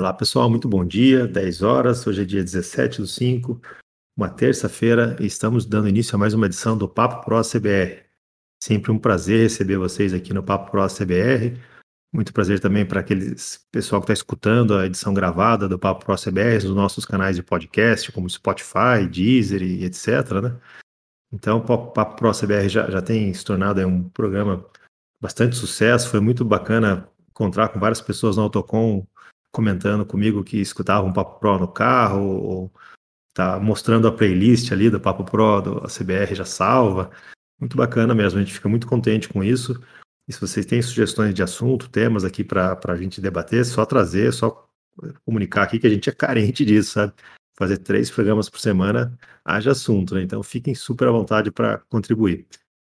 Olá pessoal, muito bom dia, 10 horas, hoje é dia 17 do 5, uma terça-feira, e estamos dando início a mais uma edição do Papo Pro CBR. Sempre um prazer receber vocês aqui no Papo Pro CBR, muito prazer também para aqueles pessoal que está escutando a edição gravada do Papo Pro CBR nos nossos canais de podcast, como Spotify, Deezer e etc, né? Então, o Papo Pro CBR já, já tem se tornado um programa bastante sucesso, foi muito bacana encontrar com várias pessoas no Autocom comentando comigo que escutavam um Papo Pro no carro, ou tá mostrando a playlist ali do Papo Pro, do CBR já salva. Muito bacana mesmo, a gente fica muito contente com isso. E se vocês têm sugestões de assunto, temas aqui para a gente debater, só trazer, só comunicar aqui que a gente é carente disso, sabe? Fazer três programas por semana, haja assunto, né? Então fiquem super à vontade para contribuir.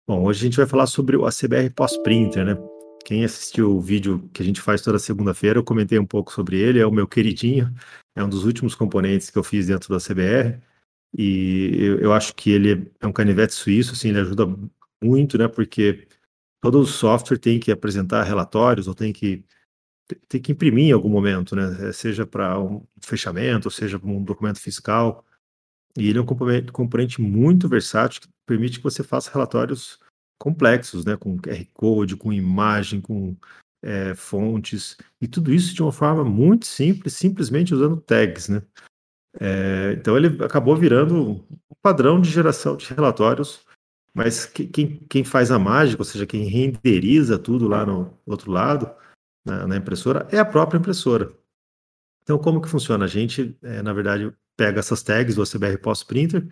Bom, hoje a gente vai falar sobre o ACBR pós-printer, né? Quem assistiu o vídeo que a gente faz toda segunda-feira, eu comentei um pouco sobre ele, é o meu queridinho, é um dos últimos componentes que eu fiz dentro da CBR, e eu, eu acho que ele é um canivete suíço, assim, ele ajuda muito, né, porque todo software tem que apresentar relatórios, ou tem que tem que imprimir em algum momento, né, seja para um fechamento, seja para um documento fiscal, e ele é um componente, componente muito versátil que permite que você faça relatórios complexos, né, com QR Code, com imagem, com é, fontes, e tudo isso de uma forma muito simples, simplesmente usando tags, né. É, então ele acabou virando um padrão de geração de relatórios, mas quem, quem faz a mágica, ou seja, quem renderiza tudo lá no outro lado, na, na impressora, é a própria impressora. Então, como que funciona? A gente, é, na verdade, pega essas tags do CBR Post Printer,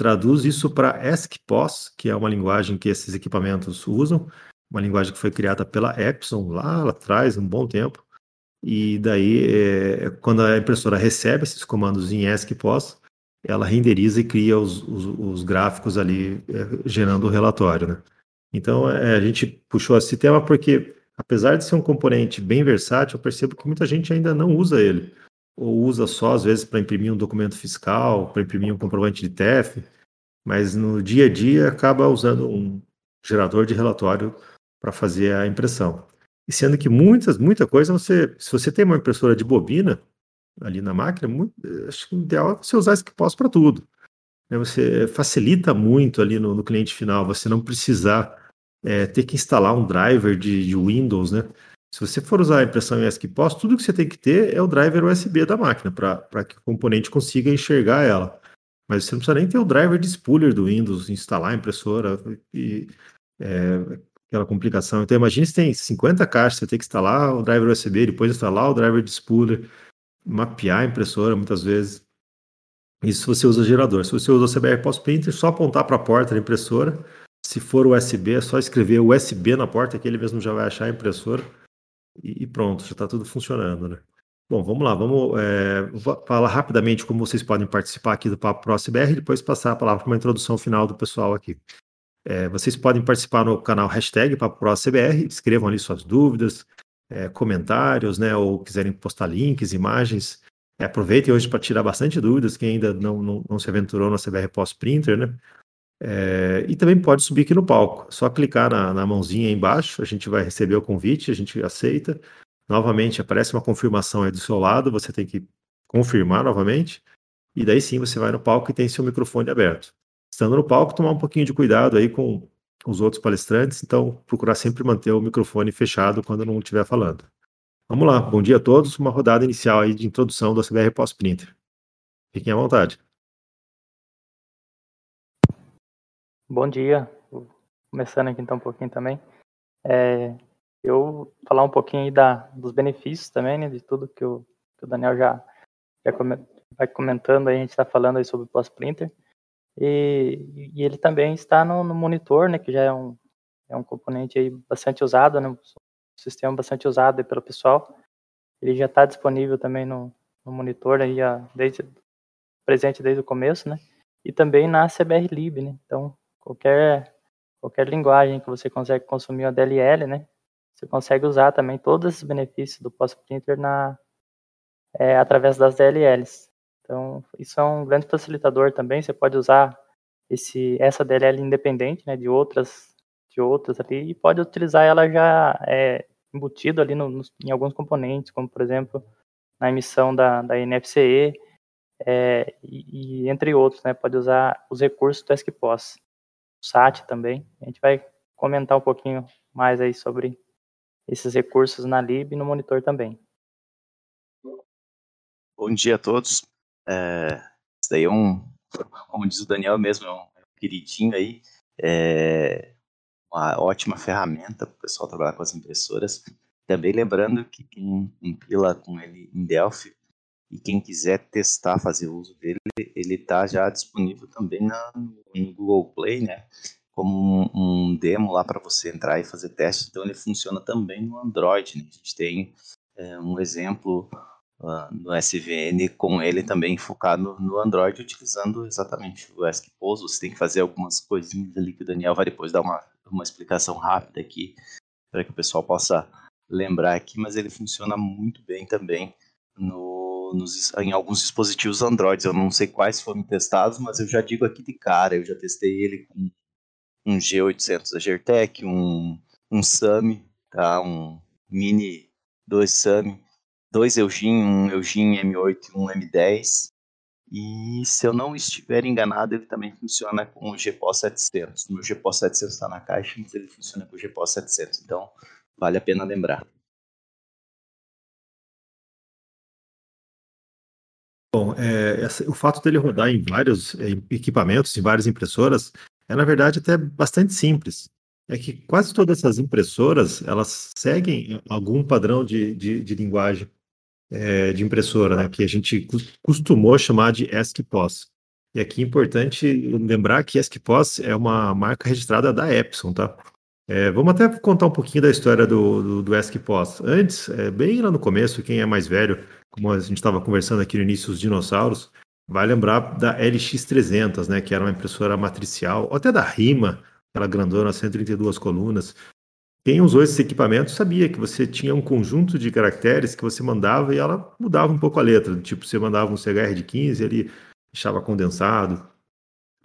traduz isso para ESC-POS, que é uma linguagem que esses equipamentos usam, uma linguagem que foi criada pela Epson lá, lá atrás, um bom tempo. E daí, é, quando a impressora recebe esses comandos em ESC-POS, ela renderiza e cria os, os, os gráficos ali, é, gerando o relatório. Né? Então, é, a gente puxou esse tema porque, apesar de ser um componente bem versátil, eu percebo que muita gente ainda não usa ele ou usa só às vezes para imprimir um documento fiscal, para imprimir um comprovante de TEF, mas no dia a dia acaba usando um gerador de relatório para fazer a impressão. E sendo que muitas, muita coisa você, se você tem uma impressora de bobina ali na máquina, muito, acho que o ideal é você usar esse que para tudo. Né? Você facilita muito ali no, no cliente final, você não precisar é, ter que instalar um driver de, de Windows, né? Se você for usar a impressão em ESC-POS, tudo que você tem que ter é o driver USB da máquina, para que o componente consiga enxergar ela. Mas você não precisa nem ter o driver de spooler do Windows, instalar a impressora e é, aquela complicação. Então imagine se tem 50 caixas, você tem que instalar o driver USB, depois instalar o driver de spooler, mapear a impressora muitas vezes. Isso você usa gerador. Se você usa o CBR Post Printer, só apontar para a porta da impressora. Se for USB, é só escrever USB na porta, que ele mesmo já vai achar a impressora e, pronto, já está tudo funcionando, né? Bom, vamos lá, vamos é, falar rapidamente como vocês podem participar aqui do Papo Pro CBR e depois passar a palavra para uma introdução final do pessoal aqui. É, vocês podem participar no canal hashtag Papo Pro CBR, escrevam ali suas dúvidas, é, comentários, né, ou quiserem postar links, imagens. É, aproveitem hoje para tirar bastante dúvidas, quem ainda não, não, não se aventurou no CBR Post Printer, né? É, e também pode subir aqui no palco. É só clicar na, na, mãozinha aí embaixo, a gente vai receber o convite, a gente aceita. Novamente, aparece uma confirmação aí do seu lado, você tem que confirmar novamente. E daí sim você vai no palco e tem seu microfone aberto. Estando no palco, tomar um pouquinho de cuidado aí com os outros palestrantes, então procurar sempre manter o microfone fechado quando não estiver falando. Vamos lá, bom dia a todos, uma rodada inicial aí de introdução do CBR Post Printer. Fiquem à vontade. Bom dia, começando aqui então um pouquinho também. É, eu falar um pouquinho da, dos benefícios também, né, de tudo que o, que o Daniel já, já come, vai comentando, aí a gente está falando aí sobre o pós-printer. E, e, ele também está no, no, monitor, né, que já é um, é um componente aí bastante usado, né, um sistema bastante usado pelo pessoal. Ele já está disponível também no, no monitor aí, desde, presente desde o começo, né, e também na CBR Lib, né, então qualquer, qualquer linguagem que você consegue consumir a DLL, né? Você consegue usar também todos esses benefícios do post-printer na, é, através das DLLs. Então, isso é um grande facilitador também. Você pode usar esse, essa DLL independente né, de outras de outras ali e pode utilizar ela já é, embutido ali no, no, em alguns componentes, como por exemplo na emissão da, da NFCE, é, e, e, entre outros, né, pode usar os recursos do ESCPOS, SAT também. A gente vai comentar um pouquinho mais aí sobre esses recursos na LIB e no monitor também. Bom dia a todos. É, isso daí é um, como diz o Daniel mesmo, é um, queridinho aí. É uma ótima ferramenta para o pessoal trabalhar com as impressoras. Também lembrando que quem compila com ele em Delphi e quem quiser testar, fazer uso dele, ele está já disponível também na, no Google Play, né? Como um, um demo lá para você entrar e fazer teste. Então ele funciona também no Android. Né? A gente tem é, um exemplo uh, no SVN com ele também focado no Android, utilizando exatamente o ESC-Pose. Você tem que fazer algumas coisinhas ali que o Daniel vai depois dar uma, uma explicação rápida aqui para que o pessoal possa lembrar aqui, mas ele funciona muito bem também no, nos, em alguns dispositivos Android. Eu não sei quais foram testados, mas eu já digo aqui de cara, eu já testei ele com um G800 da Gertec, um, um SAMI, tá? um Mini 2 SAMI, dois Eugene, um Eugene M8 e um M10. E se eu não estiver enganado, ele também funciona com o GPO 700. O meu GPO 700 está na caixa, mas ele funciona com o GPO 700. Então, vale a pena lembrar. Bom, é, essa, o fato dele rodar em vários é, equipamentos, em várias impressoras, é na verdade até bastante simples. É que quase todas essas impressoras, elas seguem algum padrão de, de, de linguagem é, de impressora, né, que a gente costumou chamar de ESC-POS. E aqui é importante lembrar que ESC-POS é uma marca registrada da Epson, tá? É, vamos até contar um pouquinho da história do, do, do ESC-POS. Antes, é, bem lá no começo, quem é mais velho como a gente estava conversando aqui no início, os dinossauros, vai lembrar da LX300, né, que era uma impressora matricial, ou até da RIMA, aquela grandona, 132 colunas. Quem usou esse equipamento sabia que você tinha um conjunto de caracteres que você mandava e ela mudava um pouco a letra. Tipo, você mandava um CHR de 15, ele deixava condensado.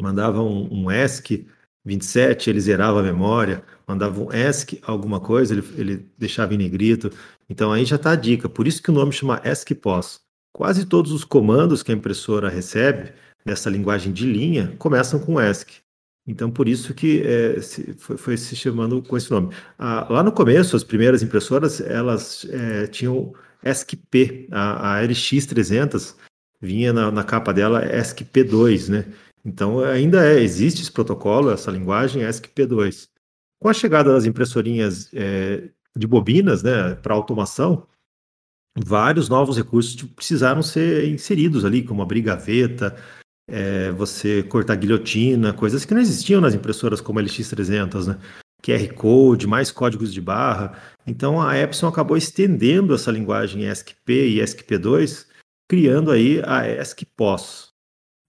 Mandava um, um ESC 27, ele zerava a memória. Mandava um ESC alguma coisa, ele, ele deixava em negrito. Então aí já está a dica. Por isso que o nome chama ESC-POS. Quase todos os comandos que a impressora recebe nessa linguagem de linha começam com ESC. Então, por isso que é, se, foi, foi, se chamando com esse nome. Ah, lá no começo, as primeiras impressoras, elas é, tinham ESC-P. A, a LX300 vinha na, na, capa dela ESC-P2, né? Então, ainda é, existe esse protocolo, essa linguagem ESC-P2. Com a chegada das impressorinhas é, de bobinas, né, para automação, vários novos recursos precisaram ser inseridos ali, como abrir gaveta, é, você cortar guilhotina, coisas que não existiam nas impressoras como a LX300, né? QR Code, mais códigos de barra. Então a Epson acabou estendendo essa linguagem ESC-P e ESC-P2, criando aí a ESC-POS.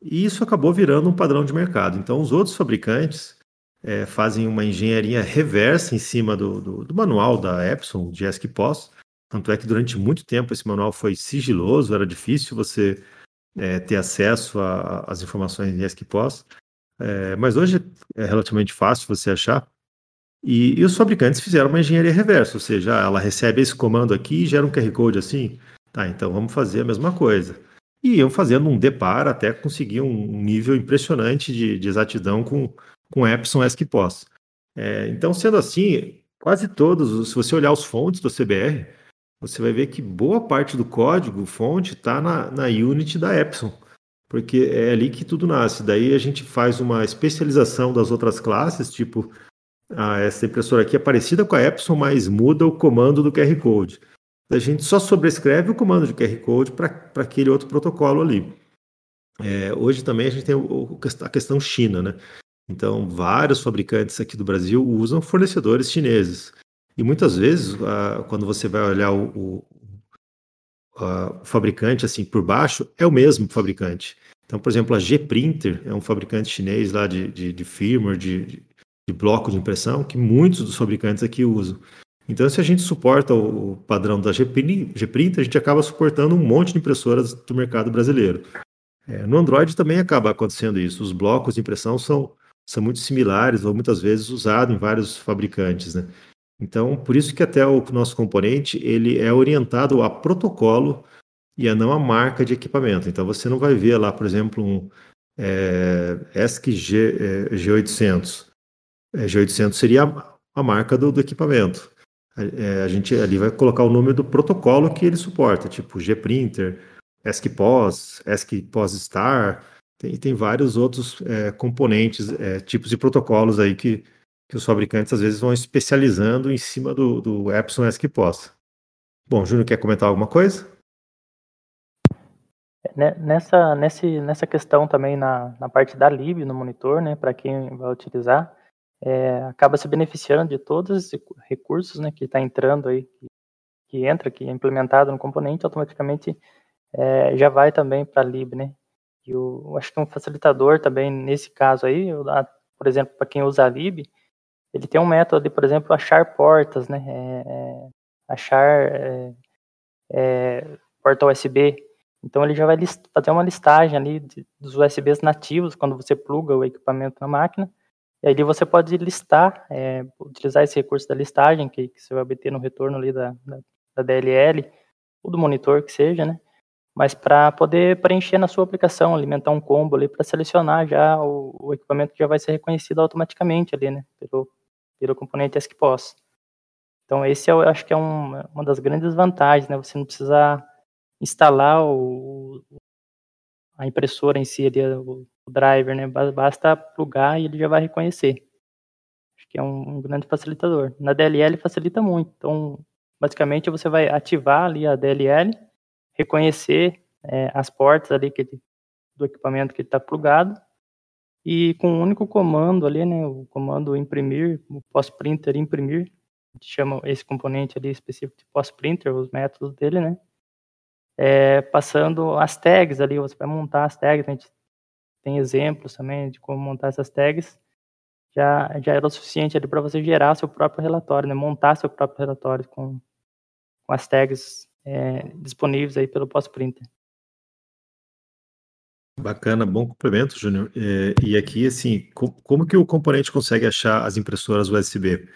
E isso acabou virando um padrão de mercado. Então os outros fabricantes é, fazem uma engenharia reversa em cima do, do, do manual da Epson de ESC-POS. Tanto é que durante muito tempo esse manual foi sigiloso, era difícil você é, ter acesso às informações em ESC-POS. É, mas hoje é relativamente fácil você achar. E, e, os fabricantes fizeram uma engenharia reversa, ou seja, ela recebe esse comando aqui e gera um QR Code assim. Tá, então vamos fazer a mesma coisa. E iam fazendo um depar até conseguir um nível impressionante de, de exatidão com, com Epson ESC-POS. É, então, sendo assim, quase todos, se você olhar os fontes do CBR, você vai ver que boa parte do código fonte está na, na Unity da Epson, porque é ali que tudo nasce. Daí a gente faz uma especialização das outras classes, tipo, essa impressora aqui é parecida com a Epson, mas muda o comando do QR Code. A gente só sobrescreve o comando de QR Code para aquele outro protocolo ali. É, hoje também a gente tem o, a questão China, né? Então, vários fabricantes aqui do Brasil usam fornecedores chineses. E muitas vezes, quando você vai olhar o, o, o, fabricante assim por baixo, é o mesmo fabricante. Então, por exemplo, a G-Printer é um fabricante chinês lá de, de, de firmware, de, de, bloco de impressão, que muitos dos fabricantes aqui usam. Então, se a gente suporta o padrão da G-Printer, a gente acaba suportando um monte de impressoras do mercado brasileiro. É, no Android também acaba acontecendo isso. Os blocos de impressão são são muito similares ou muitas vezes usados em vários fabricantes, né? Então, por isso que até o nosso componente ele é orientado a protocolo e a não a marca de equipamento. Então você não vai ver lá, por exemplo, um é, ESC G, é, G800. É, G800 seria a, a marca do, do equipamento. É, a gente ali vai colocar o nome do protocolo que ele suporta, tipo G-Printer, ESC-POS, ESC-POS-Star, tem, tem vários outros é, componentes, é, tipos de protocolos aí que, que os fabricantes às vezes vão especializando em cima do, do Epson ESC-POS. Bom, Júnior, quer comentar alguma coisa? Nessa, nesse, nessa questão também na, na parte da lib no monitor, né, para quem vai utilizar, é, acaba se beneficiando de todos esses recursos né, que está entrando aí, que, que, entra, que é implementado no componente, automaticamente é, já vai também para a lib, né? E eu acho que um facilitador também nesse caso aí, por exemplo, para quem usa a lib, ele tem um método de, por exemplo, achar portas, né? É, é achar é, é, porta USB então ele já vai fazer uma listagem ali de, dos USBs nativos quando você pluga o equipamento na máquina. E aí você pode listar, é, utilizar esse recurso da listagem que, que, você vai obter no retorno ali da, da, da DLL ou do monitor que seja, né? Mas para poder preencher na sua aplicação, alimentar um combo ali para selecionar já o, o, equipamento que já vai ser reconhecido automaticamente ali, né? Pelo, pelo componente ESCPOS. Então esse eu acho que é um, uma das grandes vantagens, né? Você não precisa instalar o, a impressora em si, ali, o, driver, né? Basta plugar e ele já vai reconhecer. Acho que é um, um grande facilitador. Na DLL facilita muito. Então, basicamente, você vai ativar ali a DLL, reconhecer é, as portas ali que ele, do equipamento que está plugado. E com um único comando ali, né, o comando imprimir, o pós-printer imprimir, a gente chama esse componente ali específico de pós-printer, os métodos dele, né, é, passando as tags ali, você vai montar as tags, a gente tem exemplos também de como montar essas tags, já, já era o suficiente ali para você gerar seu próprio relatório, né, montar seu próprio relatório com, com as tags é, disponíveis aí pelo Post-Printer. Bacana, bom complemento, Júnior. É, e aqui, assim, como que o componente consegue achar as impressoras USB?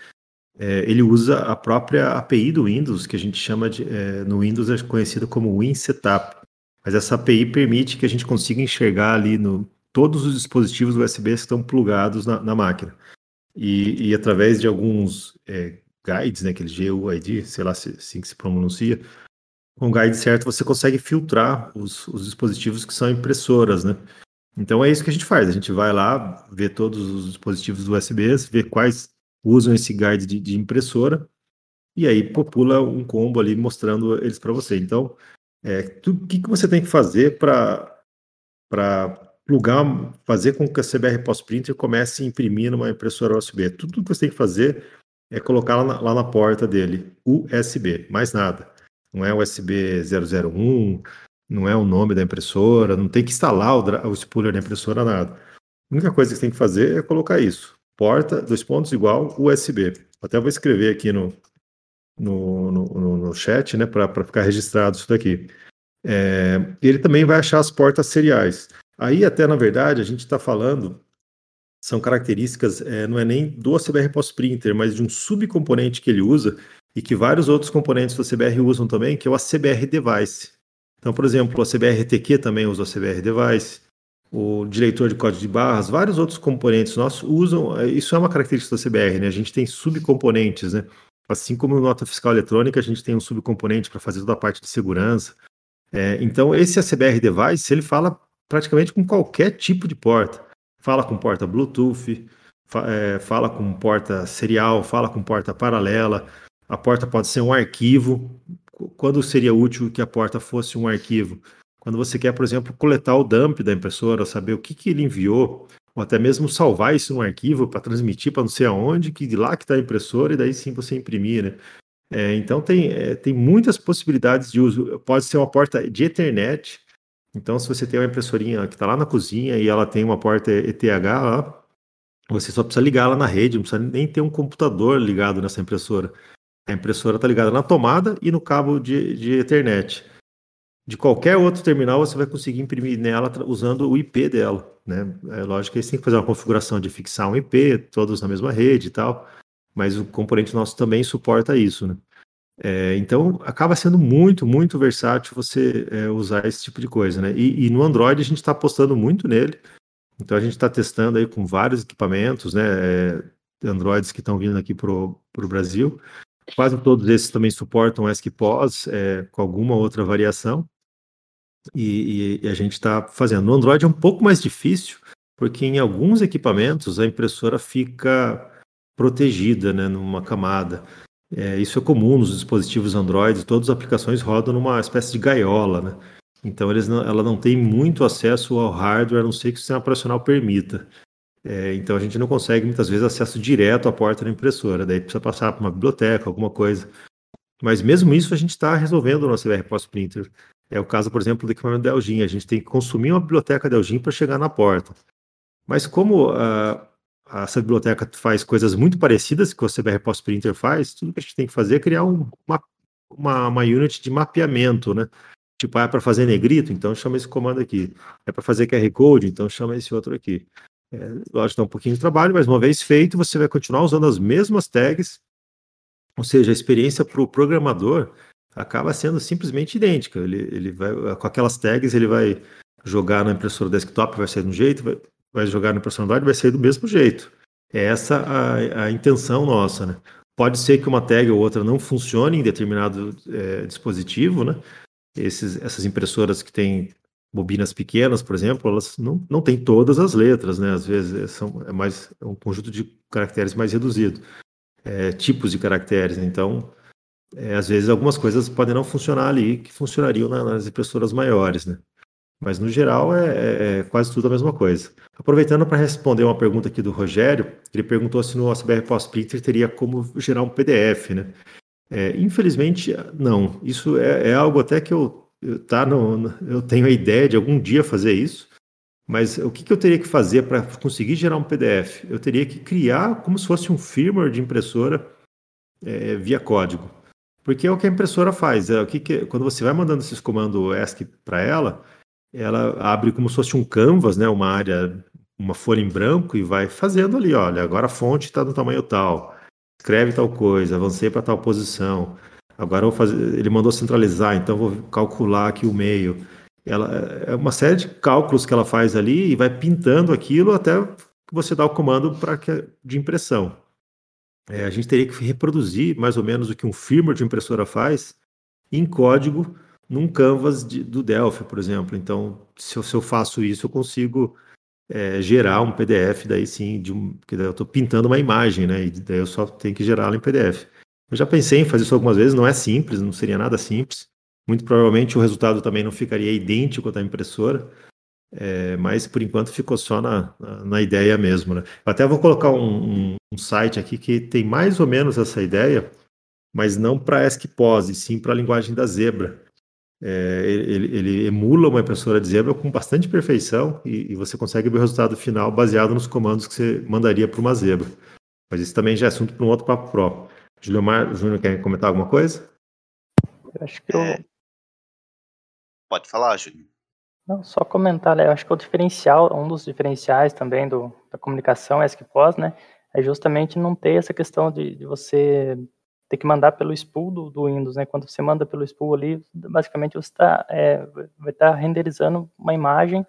é, ele usa a própria API do Windows, que a gente chama de, é, no Windows é conhecido como WinSetup. Mas essa API permite que a gente consiga enxergar ali no, todos os dispositivos USB que estão plugados na, na máquina. E, e, através de alguns é, guides, né, aquele GUID, sei lá se assim que se pronuncia, com o guide certo você consegue filtrar os, os dispositivos que são impressoras, né? Então é isso que a gente faz, a gente vai lá, vê todos os dispositivos USBs, vê quais usam esse guide de, de impressora e aí popula um combo ali mostrando eles para você. Então, é, o que, que você tem que fazer para plugar, fazer com que a CBR Post Printer comece a imprimir numa impressora USB? Tudo que você tem que fazer é colocar lá na, lá na porta dele, USB, mais nada. Não é USB 001, não é o nome da impressora, não tem que instalar o, o spooler da impressora, nada. A única coisa que você tem que fazer é colocar isso porta, dois pontos igual USB. Até vou escrever aqui no, no, no, no chat, né, para ficar registrado isso daqui. É, ele também vai achar as portas seriais. Aí, até na verdade, a gente está falando, são características, é, não é nem do CBR Post Printer, mas de um subcomponente que ele usa e que vários outros componentes do CBR usam também, que é o ACBR Device. Então, por exemplo, o ACBR TQ também usa o ACBR Device o diretor de código de barras, vários outros componentes nossos usam. É, isso é uma característica da CBR, né? A gente tem subcomponentes, né? Assim como no nota fiscal eletrônica, a gente tem um subcomponente para fazer toda a parte de segurança. É, então, esse ACBR device, ele fala praticamente com qualquer tipo de porta. Fala com porta Bluetooth, fa é, fala com porta serial, fala com porta paralela. A porta pode ser um arquivo. Quando seria útil que a porta fosse um arquivo? Quando você quer, por exemplo, coletar o dump da impressora, saber o que, que ele enviou, ou até mesmo salvar isso num arquivo para transmitir para não sei aonde, que de lá que está a impressora, e daí sim você imprimir, né? É, então tem, é, tem muitas possibilidades de uso. Pode ser uma porta de Ethernet. Então, se você tem uma impressorinha que está lá na cozinha e ela tem uma porta ETH lá, você só precisa ligar ela na rede, não precisa nem ter um computador ligado nessa impressora. A impressora está ligada na tomada e no cabo de, de Ethernet de qualquer outro terminal, você vai conseguir imprimir nela usando o IP dela. Né? É lógico que você tem que fazer uma configuração de fixar um IP, todos na mesma rede e tal, mas o componente nosso também suporta isso. Né? É, então, acaba sendo muito, muito versátil você é, usar esse tipo de coisa, né? E, e no Android a gente está apostando muito nele. Então, a gente está testando aí com vários equipamentos, né? É, Androids que estão vindo aqui para o Brasil. Quase todos esses também suportam ESC-POS é, com alguma outra variação. E, e, e a gente está fazendo. No Android é um pouco mais difícil, porque em alguns equipamentos a impressora fica protegida, né, numa camada. É, isso é comum nos dispositivos Android, todas as aplicações rodam numa espécie de gaiola, né? Então não, ela não tem muito acesso ao hardware, a não ser que o sistema operacional permita. É, então a gente não consegue muitas vezes acesso direto à porta da impressora, daí precisa passar por uma biblioteca, alguma coisa. Mas mesmo isso a gente está resolvendo no CBR Post Printer. É o caso, por exemplo, do equipamento da Elgin. A gente tem que consumir uma biblioteca da Elgin para chegar na porta. Mas como uh, essa biblioteca faz coisas muito parecidas que o CBR Post Printer faz, tudo que a gente tem que fazer é criar um, uma, uma, uma unit de mapeamento, né? Tipo, ah, é para fazer negrito, então chama esse comando aqui. É para fazer QR Code, então chama esse outro aqui. É, lógico, dá um pouquinho de trabalho, mas uma vez feito, você vai continuar usando as mesmas tags, ou seja, a experiência para o programador acaba sendo simplesmente idêntica. Ele, ele vai, com aquelas tags, ele vai jogar na impressora desktop, vai sair de um jeito, vai, vai jogar na impressora Android, vai sair do mesmo jeito. É essa a, a intenção nossa, né? Pode ser que uma tag ou outra não funcione em determinado é, dispositivo, né? Esses, essas impressoras que têm bobinas pequenas, por exemplo, elas não, não têm todas as letras, né? Às vezes é, são, é mais é um conjunto de caracteres mais reduzido, é, tipos de caracteres. Né? Então, é, às vezes algumas coisas podem não funcionar ali que funcionariam nas impressoras maiores, né? Mas no geral é, é, é quase tudo a mesma coisa. Aproveitando para responder uma pergunta aqui do Rogério, ele perguntou se no OSBR Post Printer teria como gerar um PDF, né? É, infelizmente, não. Isso é, algo até que eu, eu, tá no, eu tenho a ideia de algum dia fazer isso, mas o que, que eu teria que fazer para conseguir gerar um PDF? Eu teria que criar como se fosse um firmware de impressora é, via código. Porque é o que a impressora faz. É o que, que quando você vai mandando esses comandos ESC para ela, ela abre como se fosse um canvas, né, uma área, uma folha em branco e vai fazendo ali, olha, agora a fonte está no tamanho tal, escreve tal coisa, avancei para tal posição. Agora vou fazer, ele mandou centralizar, então vou calcular aqui o meio. Ela é uma série de cálculos que ela faz ali e vai pintando aquilo até que você dá o comando para de impressão. É, a gente teria que reproduzir mais ou menos o que um firmware de impressora faz em código num canvas de, do Delphi, por exemplo. Então, se eu, se eu faço isso, eu consigo é, gerar um PDF daí sim, de um, porque daí eu estou pintando uma imagem, né? E daí eu só tenho que gerá-la em PDF. Eu já pensei em fazer isso algumas vezes, não é simples, não seria nada simples. Muito provavelmente o resultado também não ficaria idêntico da impressora, é, mas por enquanto ficou só na, na, na ideia mesmo. Né? Eu até vou colocar um, um, um, site aqui que tem mais ou menos essa ideia, mas não para ESCPOS, sim para a linguagem da Zebra. É, ele, ele, emula uma impressora de zebra com bastante perfeição e, e, você consegue ver o resultado final baseado nos comandos que você mandaria para uma zebra. Mas isso também já é assunto para um outro papo próprio. Juliomar Júnior quer comentar alguma coisa? Eu acho que eu... É... Pode falar, Júnior. Não, só comentar, né? eu acho que o diferencial, um dos diferenciais também do, da comunicação ESC-POS, né, é justamente não ter essa questão de, de você ter que mandar pelo spool do, do, Windows, né? Quando você manda pelo spool ali, basicamente você tá, é, vai estar tá renderizando uma imagem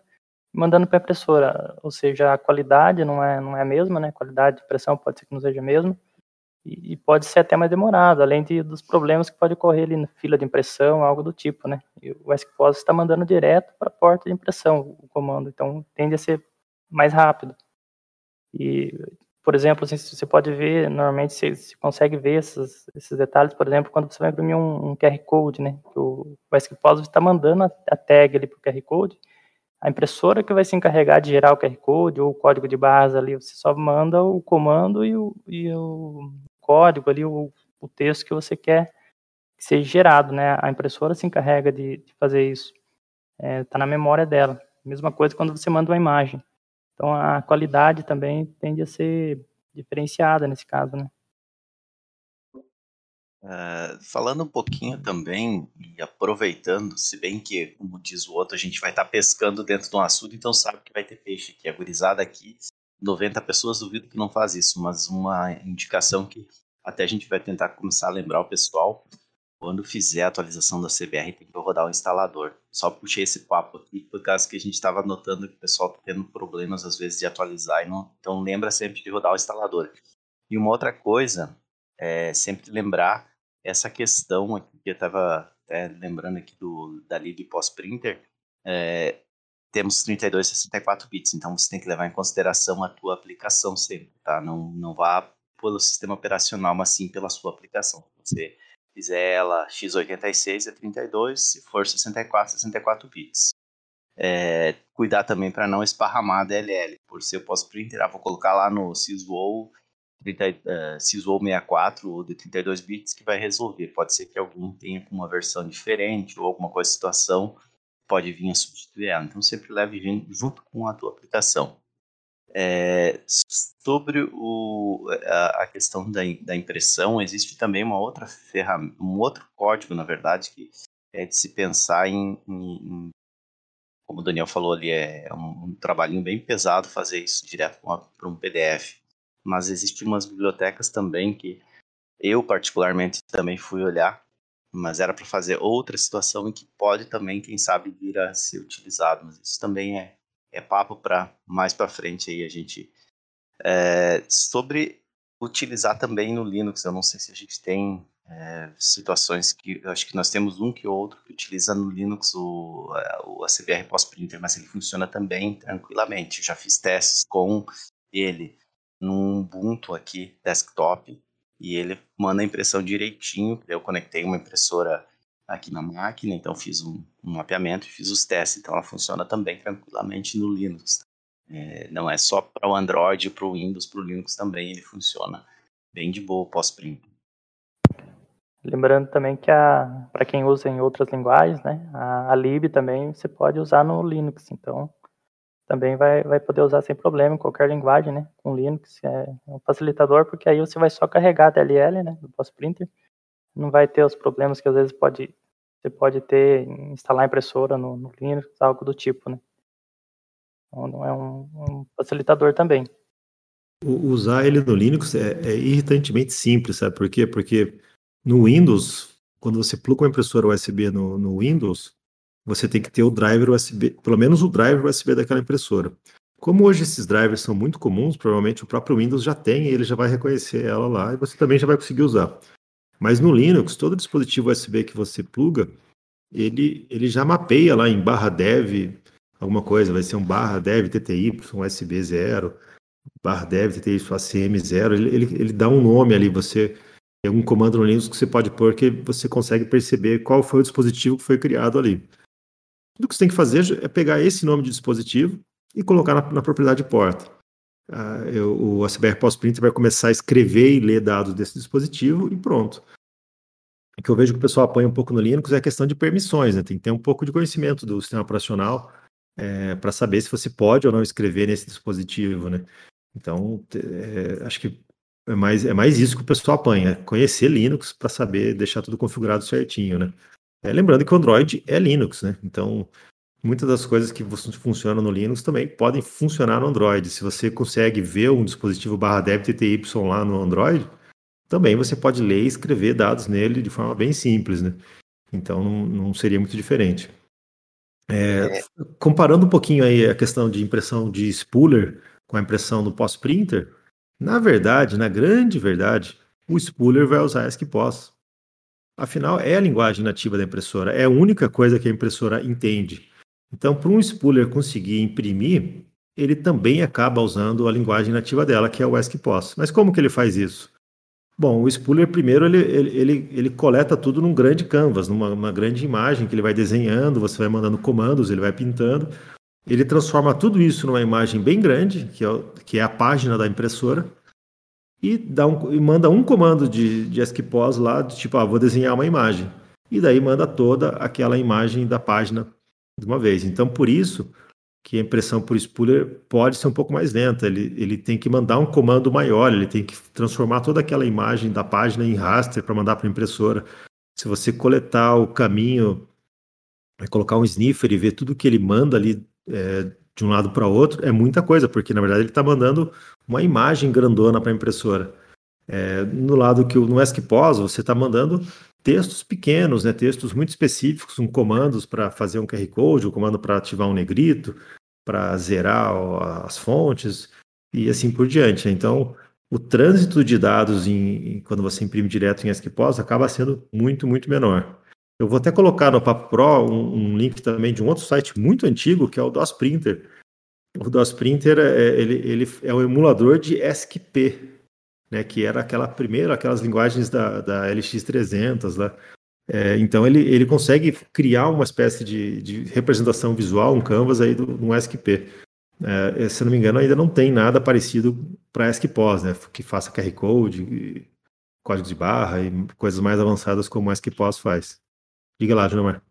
e mandando para a impressora, ou seja, a qualidade não é, não é a mesma, né? A qualidade de impressão pode ser que não seja a mesma e, e pode ser até mais demorado, além de, dos problemas que pode ocorrer ali na fila de impressão, algo do tipo, né? E o SQPOS está mandando direto para a porta de impressão o comando, então tende a ser mais rápido. E por exemplo, assim, você pode ver, normalmente você, você consegue ver esses, esses, detalhes, por exemplo, quando você vai imprimir um, um QR Code, né? O, o SQPOS está mandando a, a, tag ali para o QR Code, a impressora que vai se encarregar de gerar o QR Code ou o código de barras ali, você só manda o comando e o, e o código ali, o, o texto que você quer que seja gerado, né? A impressora se encarrega de, de fazer isso, está é, na memória dela. Mesma coisa quando você manda uma imagem. Então a qualidade também tende a ser diferenciada nesse caso, né? Uh, falando um pouquinho também e aproveitando, se bem que, como diz o outro, a gente vai estar tá pescando dentro de um açude, então sabe que vai ter peixe aqui. A gurizada aqui, 90 pessoas, duvido que não faz isso, mas uma indicação que até a gente vai tentar começar a lembrar o pessoal. quando fizer a atualização da CBR, tem que rodar o instalador. Só puxei esse papo aqui por causa que a gente estava notando que o pessoal está tendo problemas às vezes de atualizar, não, então lembra sempre de rodar o instalador. E uma outra coisa, é sempre lembrar essa questão aqui que eu estava lembrando aqui do, da lib pós-printer, é, temos 32 64 bits, então você tem que levar em consideração a tua aplicação sempre, tá? Não, não vá pelo sistema operacional, mas sim pela sua aplicação. Se você fizer ela x86 é 32, se for 64, 64 bits. É, cuidar também para não esparramar a DLL, por ser eu posso printer, ah, vou colocar lá no SysWow, 30, uh, SysWow 64 ou de 32 bits que vai resolver. Pode ser que algum tenha uma versão diferente ou alguma coisa situação pode vir a substituir ela. Então sempre leve junto com a tua aplicação. É, sobre o, a, a, questão da, da impressão, existe também uma outra ferramenta, um outro código, na verdade, que é de se pensar em, em, em como o Daniel falou ali, é um, um trabalhinho bem pesado fazer isso direto para um PDF. Mas existem umas bibliotecas também que eu particularmente também fui olhar, mas era para fazer outra situação em que pode também, quem sabe, vir a ser utilizado. Mas isso também é, é papo para mais para frente aí a gente. É, sobre utilizar também no Linux, eu não sei se a gente tem é, situações que acho que nós temos um que outro que utiliza no Linux o, é, o ACBR Pós-Printer, mas ele funciona também tranquilamente. Eu já fiz testes com ele num Ubuntu aqui, desktop, e ele manda a impressão direitinho. Eu conectei uma impressora aqui na máquina, então fiz um, um mapeamento e fiz os testes. Então ela funciona também tranquilamente no Linux. É, não é só para o Android, para o Windows, para o Linux também ele funciona bem de boa pós-print. Lembrando também que para quem usa em outras linguagens, né, a, a lib também você pode usar no Linux. Então também vai, vai poder usar sem problema em qualquer linguagem, né? Com Linux é um facilitador, porque aí você vai só carregar a DLL, né? Do post-printer. Não vai ter os problemas que às vezes pode, você pode ter instalar impressora no, no Linux, algo do tipo, né? Então é um, um facilitador também. Usar ele no Linux é, é, irritantemente simples, sabe por quê? Porque no Windows, quando você pluga uma impressora USB no, no Windows, você tem que ter o driver USB, pelo menos o driver USB daquela impressora. Como hoje esses drivers são muito comuns, provavelmente o próprio Windows já tem, ele já vai reconhecer ela lá e você também já vai conseguir usar. Mas no Linux, todo dispositivo USB que você pluga, ele, ele já mapeia lá em barra dev alguma coisa, vai ser um barra dev TTY USB 0, barra dev TTY ACM 0, ele, ele, ele dá um nome ali, você tem um comando no Linux que você pode pôr que você consegue perceber qual foi o dispositivo que foi criado ali. Tudo que você tem que fazer é pegar esse nome de dispositivo e colocar na, na propriedade porta. Uh, eu, o ACBR Pós-Printer vai começar a escrever e ler dados desse dispositivo e pronto. O que eu vejo que o pessoal apanha um pouco no Linux é a questão de permissões, né? tem que ter um pouco de conhecimento do sistema operacional é, para saber se você pode ou não escrever nesse dispositivo. Né? Então, é, acho que é mais, é mais isso que o pessoal apanha, conhecer Linux para saber deixar tudo configurado certinho. Né? É, lembrando que o Android é Linux, né? Então, muitas das coisas que funcionam no Linux também podem funcionar no Android. Se você consegue ver um dispositivo barra dev TTY lá no Android, também você pode ler e escrever dados nele de forma bem simples, né? Então, não, não seria muito diferente. É. Comparando um pouquinho aí a questão de impressão de spooler com a impressão do pós-printer, na verdade, na grande verdade, o spooler vai usar ESC-POS. Afinal, é a linguagem nativa da impressora, é a única coisa que a impressora entende. Então, para um spooler conseguir imprimir, ele também acaba usando a linguagem nativa dela, que é o ESC-POS. Mas como que ele faz isso? Bom, o spooler primeiro ele, ele, ele, ele coleta tudo num grande canvas, numa grande imagem que ele vai desenhando, você vai mandando comandos, ele vai pintando. Ele transforma tudo isso numa imagem bem grande, que é, que é a página da impressora, e, dá um, e manda um comando de, de ESCPOS lá, tipo, ah, vou desenhar uma imagem. E daí manda toda aquela imagem da página de uma vez. Então, por isso que a impressão por spooler pode ser um pouco mais lenta. Ele, ele tem que mandar um comando maior, ele tem que transformar toda aquela imagem da página em raster para mandar para a impressora. Se você coletar o caminho, colocar um sniffer e ver tudo que ele manda ali é, de um lado para outro, é muita coisa, porque na verdade ele está mandando uma imagem grandona para a impressora. É, no lado que no ESCPOS você está mandando textos pequenos, né, textos muito específicos, com comandos para fazer um QR Code, um comando para ativar um negrito, para zerar as fontes e assim por diante. Então, o trânsito de dados em, quando você imprime direto em ASCII-POS acaba sendo muito, muito menor. Eu vou até colocar no Papo Pro um, um, link também de um outro site muito antigo, que é o DOS Printer. O DOS Printer é, ele, ele é um emulador de ASCII-P, né, que era aquela primeira, aquelas linguagens da, da LX300 lá. É, então ele, ele consegue criar uma espécie de, de representação visual, um canvas aí do, um ASCII-P. É, se não me engano, ainda não tem nada parecido para ASCII-POS, né, que faça QR Code, código de barra e coisas mais avançadas como o ASCII-POS faz. Diga lá, Junamar.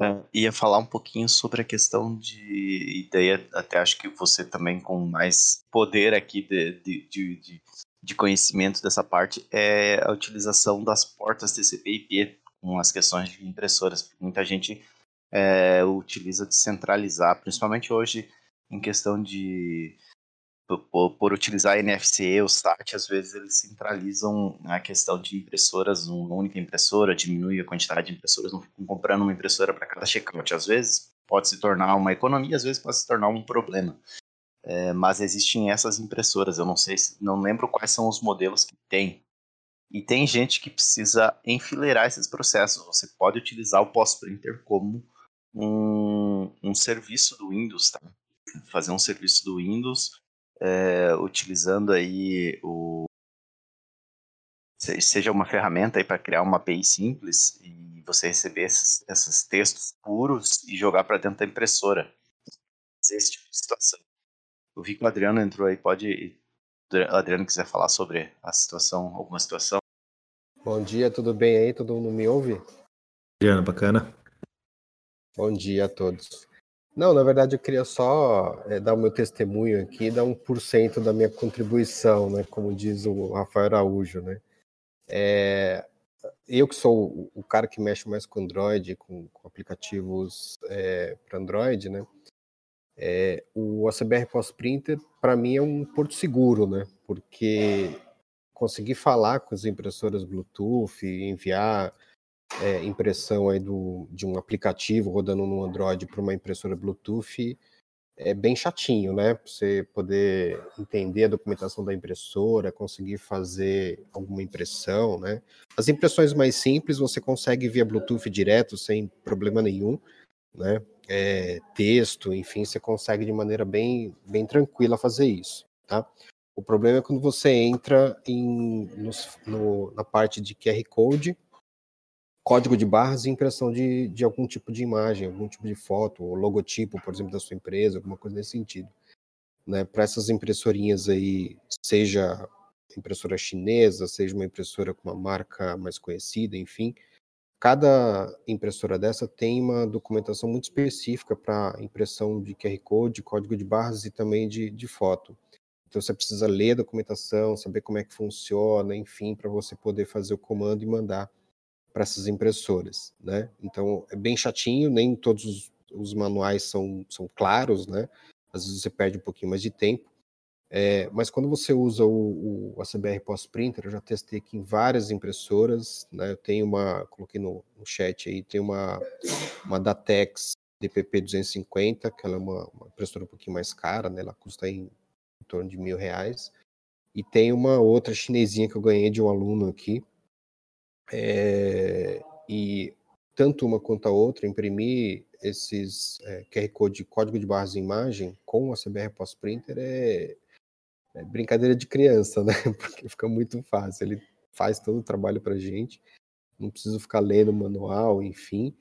É, ia falar um pouquinho sobre a questão de ideia, até acho que você também com mais poder aqui de, de, de, de conhecimento dessa parte, é a utilização das portas TCP/IP com as questões de impressoras. Muita gente é, utiliza descentralizar, principalmente hoje em questão de por, por, utilizar NFC, o SAT, às vezes eles centralizam a questão de impressoras, uma única impressora, diminui a quantidade de impressoras, não ficam comprando uma impressora para cada checkout. Às vezes pode se tornar uma economia, às vezes pode se tornar um problema. É, mas existem essas impressoras, eu não sei, não lembro quais são os modelos que tem. E tem gente que precisa enfileirar esses processos. Você pode utilizar o Post-Printer como um, um serviço do Windows, tá? Fazer um serviço do Windows é, utilizando aí o seja uma ferramenta aí para criar uma API simples e você receber esses, esses textos puros e jogar para dentro da impressora. Esse tipo de situação. Eu vi que o Adriano entrou aí, pode. O Adriano quiser falar sobre a situação, alguma situação. Bom dia, tudo bem aí? Todo mundo me ouve? Adriano, bacana. Bom dia a todos. Não, na verdade eu queria só é, dar o meu testemunho aqui, dar um por cento da minha contribuição, né? Como diz o Rafael Araújo, né? É, eu que sou o cara que mexe mais com Android, com, com aplicativos é, para Android, né? É, o ACBR Post Printer, para mim, é um porto seguro, né? Porque conseguir falar com as impressoras Bluetooth, enviar é, impressão aí do, de um aplicativo rodando no Android para uma impressora Bluetooth é bem chatinho, né? Você poder entender a documentação da impressora, conseguir fazer alguma impressão, né? As impressões mais simples você consegue via Bluetooth direto, sem problema nenhum, né? É, texto, enfim, você consegue de maneira bem, bem tranquila fazer isso, tá? O problema é quando você entra em, no, na parte de QR Code, código de barras e impressão de, de algum tipo de imagem, algum tipo de foto, ou logotipo, por exemplo, da sua empresa, alguma coisa nesse sentido. Né? Para essas impressorinhas aí, seja impressora chinesa, seja uma impressora com uma marca mais conhecida, enfim, cada impressora dessa tem uma documentação muito específica para impressão de QR Code, código de barras e também de, de foto. Então você precisa ler a documentação, saber como é que funciona, enfim, para você poder fazer o comando e mandar para essas impressoras, né? Então é bem chatinho, nem todos os, os, manuais são, são claros, né? Às vezes você perde um pouquinho mais de tempo. É, mas quando você usa o, o ACBR Post Printer, eu já testei aqui em várias impressoras, né? Eu tenho uma, coloquei no, no chat aí, tem uma, uma Datex DPP 250, que ela é uma, uma impressora um pouquinho mais cara, né? Ela custa em, em torno de mil reais. E tem uma outra chinesinha que eu ganhei de um aluno aqui, é, e tanto uma quanto a outra, imprimir esses é, QR Code, código de barras de imagem com a CBR Post Printer é, é, brincadeira de criança, né? Porque fica muito fácil. Ele faz todo o trabalho para gente, não preciso ficar lendo o manual, enfim.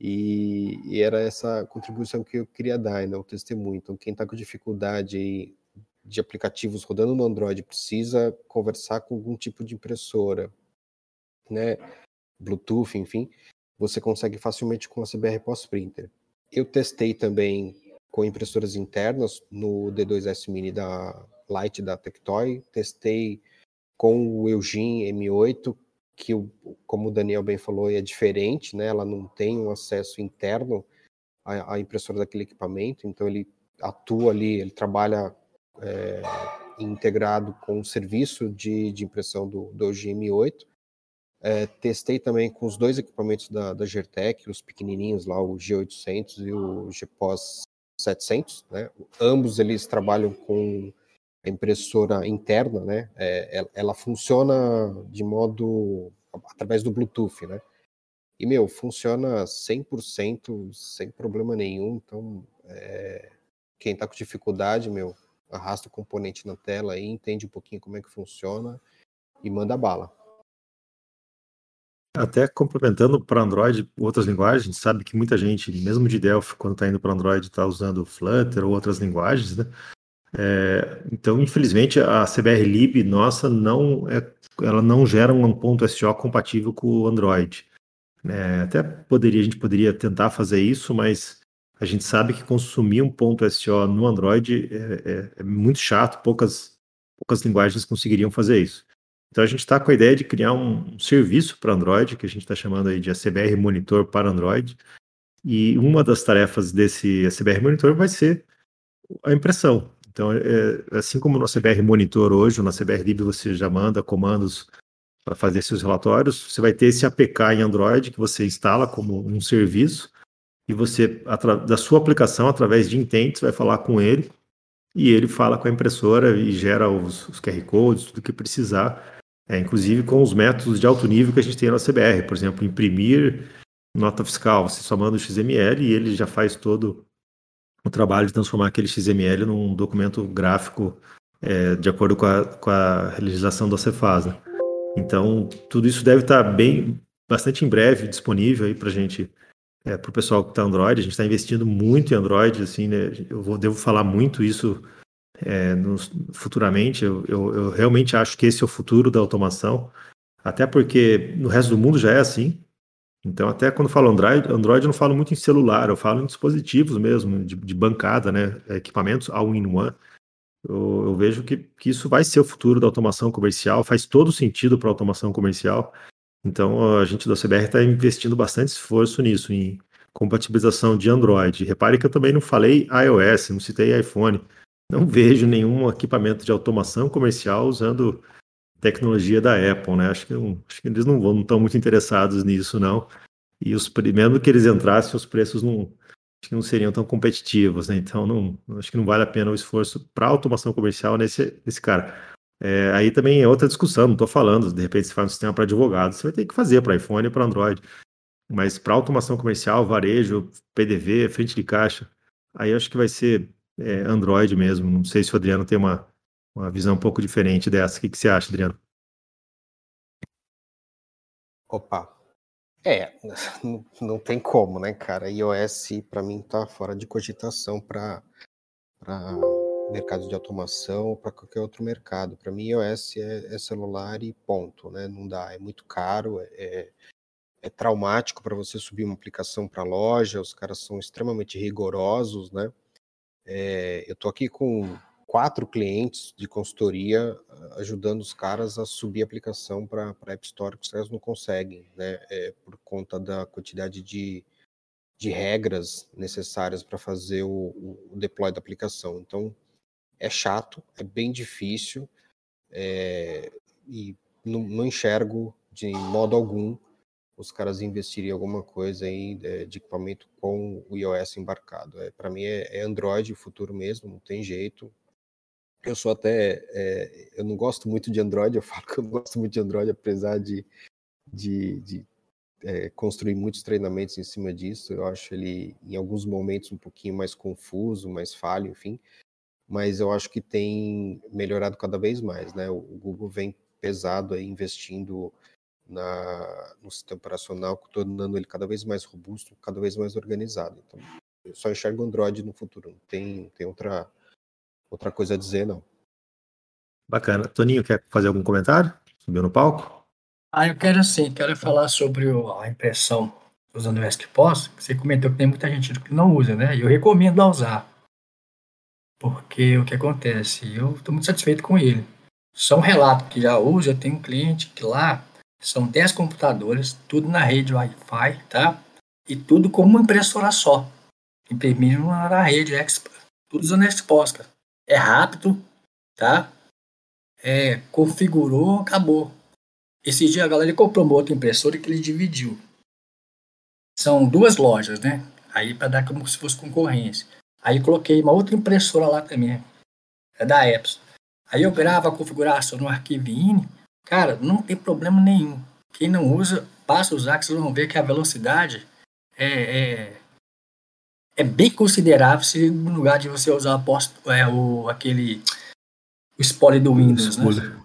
E, e, era essa contribuição que eu queria dar, né, o testemunho. Então, quem está com dificuldade de aplicativos rodando no Android precisa conversar com algum tipo de impressora, né, Bluetooth, enfim, você consegue facilmente com a CBR Post Printer. Eu testei também com impressoras internas no D2S Mini da Light da Tectoy, testei com o Eugene M8, que, como o Daniel bem falou, é diferente, né? Ela não tem um acesso interno à, à impressora daquele equipamento, então ele atua ali, ele trabalha é, integrado com o serviço de, de impressão do, do Eugene M8 É, testei também com os dois equipamentos da, da Gertec, os pequenininhos lá, o G800 e o GPOS 700, né? Ambos eles trabalham com a impressora interna, né? É, ela, ela, funciona de modo através do Bluetooth, né? E meu, funciona 100% sem problema nenhum. Então, é, quem está com dificuldade, meu, arrasta o componente na tela aí, entende um pouquinho como é que funciona e manda bala. Até complementando para Android outras linguagens, sabe que muita gente, mesmo de Delphi, quando está indo para Android, está usando Flutter ou outras linguagens, né? É, então, infelizmente, a CBR Lib nossa não é, ela não gera um ponto SO compatível com o Android. É, até poderia, a gente poderia tentar fazer isso, mas a gente sabe que consumir um ponto SO no Android é, é, é muito chato, poucas, poucas linguagens conseguiriam fazer isso. Então a gente está com a ideia de criar um, um serviço para Android, que a gente está chamando aí de ACBR Monitor para Android. E uma das tarefas desse ACBR Monitor vai ser a impressão. Então, é, assim como no ACBR Monitor hoje, no ACBR Lib você já manda comandos para fazer seus relatórios, você vai ter esse APK em Android que você instala como um serviço e você, da sua aplicação, através de intents, vai falar com ele e ele fala com a impressora e gera os, os QR Codes, tudo que precisar é, inclusive com os métodos de alto nível que a gente tem na CBR, por exemplo, imprimir nota fiscal, você só manda o XML e ele já faz todo o trabalho de transformar aquele XML num documento gráfico é, de acordo com a, com a legislação da Cefasa. Então, tudo isso deve estar bem, bastante em breve disponível aí para gente, é, para o pessoal que está Android. A gente está investindo muito em Android, assim, né? Eu vou, devo falar muito isso é, futuramente. Eu, eu, eu, realmente acho que esse é o futuro da automação, até porque no resto do mundo já é assim. Então, até quando falo Android, Android eu não falo muito em celular, eu falo em dispositivos mesmo, de, de bancada, né? Equipamentos all-in-one. Eu, eu, vejo que, que isso vai ser o futuro da automação comercial, faz todo sentido para a automação comercial. Então, a gente da CBR está investindo bastante esforço nisso, em compatibilização de Android. Repare que eu também não falei iOS, não citei iPhone não vejo nenhum equipamento de automação comercial usando tecnologia da Apple, né? Acho que, acho que eles não, vão, não estão muito interessados nisso, não. E os, mesmo que eles entrassem, os preços não, não seriam tão competitivos, né? Então, não, acho que não vale a pena o esforço para automação comercial nesse, nesse cara. É, aí também é outra discussão, não estou falando, de repente, se faz um sistema para advogados, você vai ter que fazer para iPhone e para Android. Mas para automação comercial, varejo, PDV, frente de caixa, aí acho que vai ser é, Android mesmo. Não sei se o Adriano tem uma, uma visão um pouco diferente dessa. O que, que você acha, Adriano? Opa. É, não, tem como, né, cara? iOS, para mim, tá fora de cogitação para mercado de automação ou para qualquer outro mercado. Para mim, iOS é, é, celular e ponto, né? Não dá, é muito caro, é, é, é traumático para você subir uma aplicação para loja, os caras são extremamente rigorosos, né? É, eu estou aqui com quatro clientes de consultoria ah, ajudando os caras a subir a aplicação para a App Store, que os caras não conseguem, né? É, por conta da quantidade de, de regras necessárias para fazer o, o, deploy da aplicação. Então, é chato, é bem difícil é, e não, não enxergo de modo algum os caras investirem alguma coisa aí de, de equipamento com o iOS embarcado. É, Para mim é, é, Android o futuro mesmo, não tem jeito. Eu sou até. É, eu não gosto muito de Android, eu falo que eu não gosto muito de Android, apesar de, de, de é, construir muitos treinamentos em cima disso. Eu acho ele, em alguns momentos, um pouquinho mais confuso, mais falho, enfim. Mas eu acho que tem melhorado cada vez mais, né? O Google vem pesado aí, investindo na, no sistema operacional, tornando ele cada vez mais robusto, cada vez mais organizado. Então, eu só enxergo Android no futuro, não tem, tem outra, outra coisa a dizer, não. Bacana. Toninho, quer fazer algum comentário? Subiu no palco? Ah, eu quero sim, quero falar sobre a impressão usando o ESCPOS, que você comentou que tem muita gente que não usa, né? Eu recomendo a usar. Porque o que acontece? Eu estou muito satisfeito com ele. Só um relato que já usa, eu tenho um cliente que lá são 10 computadores, tudo na rede Wi-Fi, tá? E tudo com uma impressora só. Imprimindo na rede, tudo usando Expos, É rápido, tá? É, configurou, acabou. Esse dia a galera comprou uma outra impressora que ele dividiu. São duas lojas, né? Aí para dar como se fosse concorrência. Aí coloquei uma outra impressora lá também. É da Epson. Aí eu gravo a configuração no arquivo INI. Cara, não tem problema nenhum. Quem não usa, passa a usar, que vocês vão ver que a velocidade é, é, é bem considerável se no lugar de você usar a é, o, aquele o spoiler do Windows, né?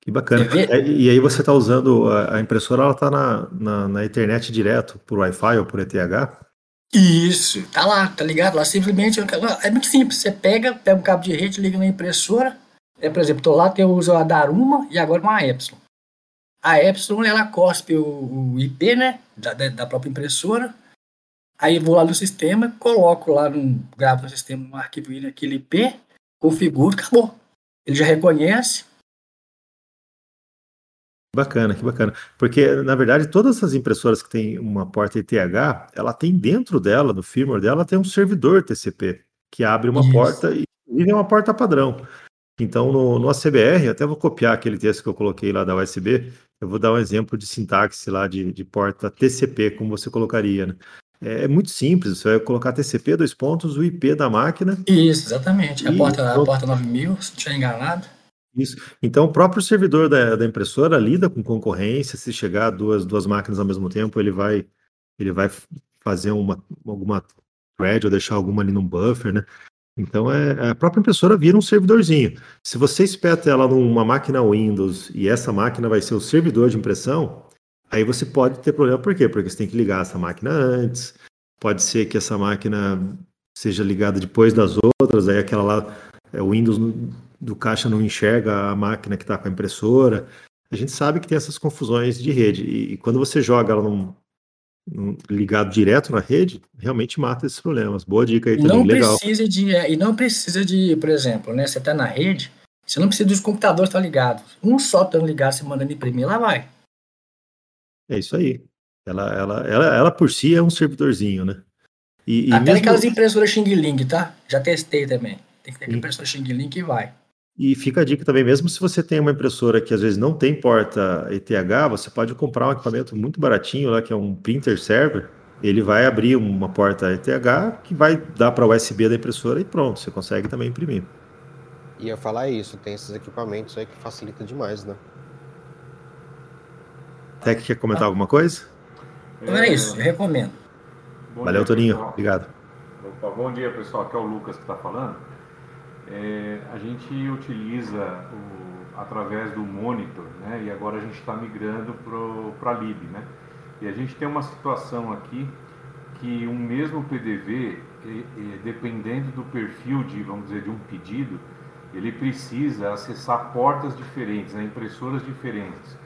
Que bacana. É, e aí você está usando a impressora, ela está na, na, na, internet direto, por Wi-Fi ou por ETH? Isso, tá lá, tá ligado? Lá simplesmente é muito simples. Você pega, pega um cabo de rede, liga na impressora. É, por exemplo, tô lá, eu uso a Daruma e agora uma Epson. A Epson ela cospe o, o IP, né, da, da própria impressora. Aí vou lá no sistema, coloco lá no gravo no sistema no arquivo aquele IP, configuro, acabou. Ele já reconhece, Bacana, que bacana. Porque, na verdade, todas essas impressoras que têm uma porta ETH, ela tem dentro dela, no firmware dela, tem um servidor TCP, que abre uma Isso. porta e é uma porta padrão. Então, no, no ACBR, até vou copiar aquele texto que eu coloquei lá da USB, eu vou dar um exemplo de sintaxe lá de, de porta TCP, como você colocaria, né? É, é muito simples, você vai colocar TCP, dois pontos, o IP da máquina. Isso, exatamente. A porta, a porta 9000, se não estiver enganado. Isso. Então, o próprio servidor da, da impressora lida com concorrência. Se chegar duas, duas máquinas ao mesmo tempo, ele vai, ele vai fazer uma, alguma thread ou deixar alguma ali num buffer, né? Então, é, a própria impressora vira um servidorzinho. Se você espeta ela numa máquina Windows e essa máquina vai ser o servidor de impressão, aí você pode ter problema. Por quê? Porque você tem que ligar essa máquina antes. Pode ser que essa máquina seja ligada depois das outras, aí aquela lá, é, o Windows do caixa não enxerga a máquina que está com a impressora. A gente sabe que tem essas confusões de rede. E, e quando você joga ela num, ligado direto na rede, realmente mata esses problemas. Boa dica aí também, não legal. Precisa de, é, e não precisa de, por exemplo, né, você está na rede, você não precisa dos computadores estar ligados. Um só estando ligado, você mandando imprimir, lá vai. É isso aí. Ela, ela, ela, ela por si é um servidorzinho, né? E, e Até mesmo... aquelas impressoras Xing Ling, tá? Já testei também. Tem que ter impressora Xing Ling que vai. E fica a dica também, mesmo se você tem uma impressora que às vezes não tem porta ETH, você pode comprar um equipamento muito baratinho lá, que é um printer server. Ele vai abrir uma porta ETH que vai dar para o USB da impressora e pronto, você consegue também imprimir. Ia falar isso, tem esses equipamentos aí que facilita demais, né? Tec quer comentar alguma coisa? Não é isso, eu recomendo. Bom Valeu, dia, Toninho. Pessoal. Obrigado. Opa, bom dia, pessoal. Aqui é o Lucas que está falando é, a gente utiliza o, através do monitor, né? E agora a gente está migrando para a lib, né? E a gente tem uma situação aqui que um mesmo PDV, e, e, dependendo do perfil de, vamos dizer, de um pedido, ele precisa acessar portas diferentes, né? impressoras diferentes.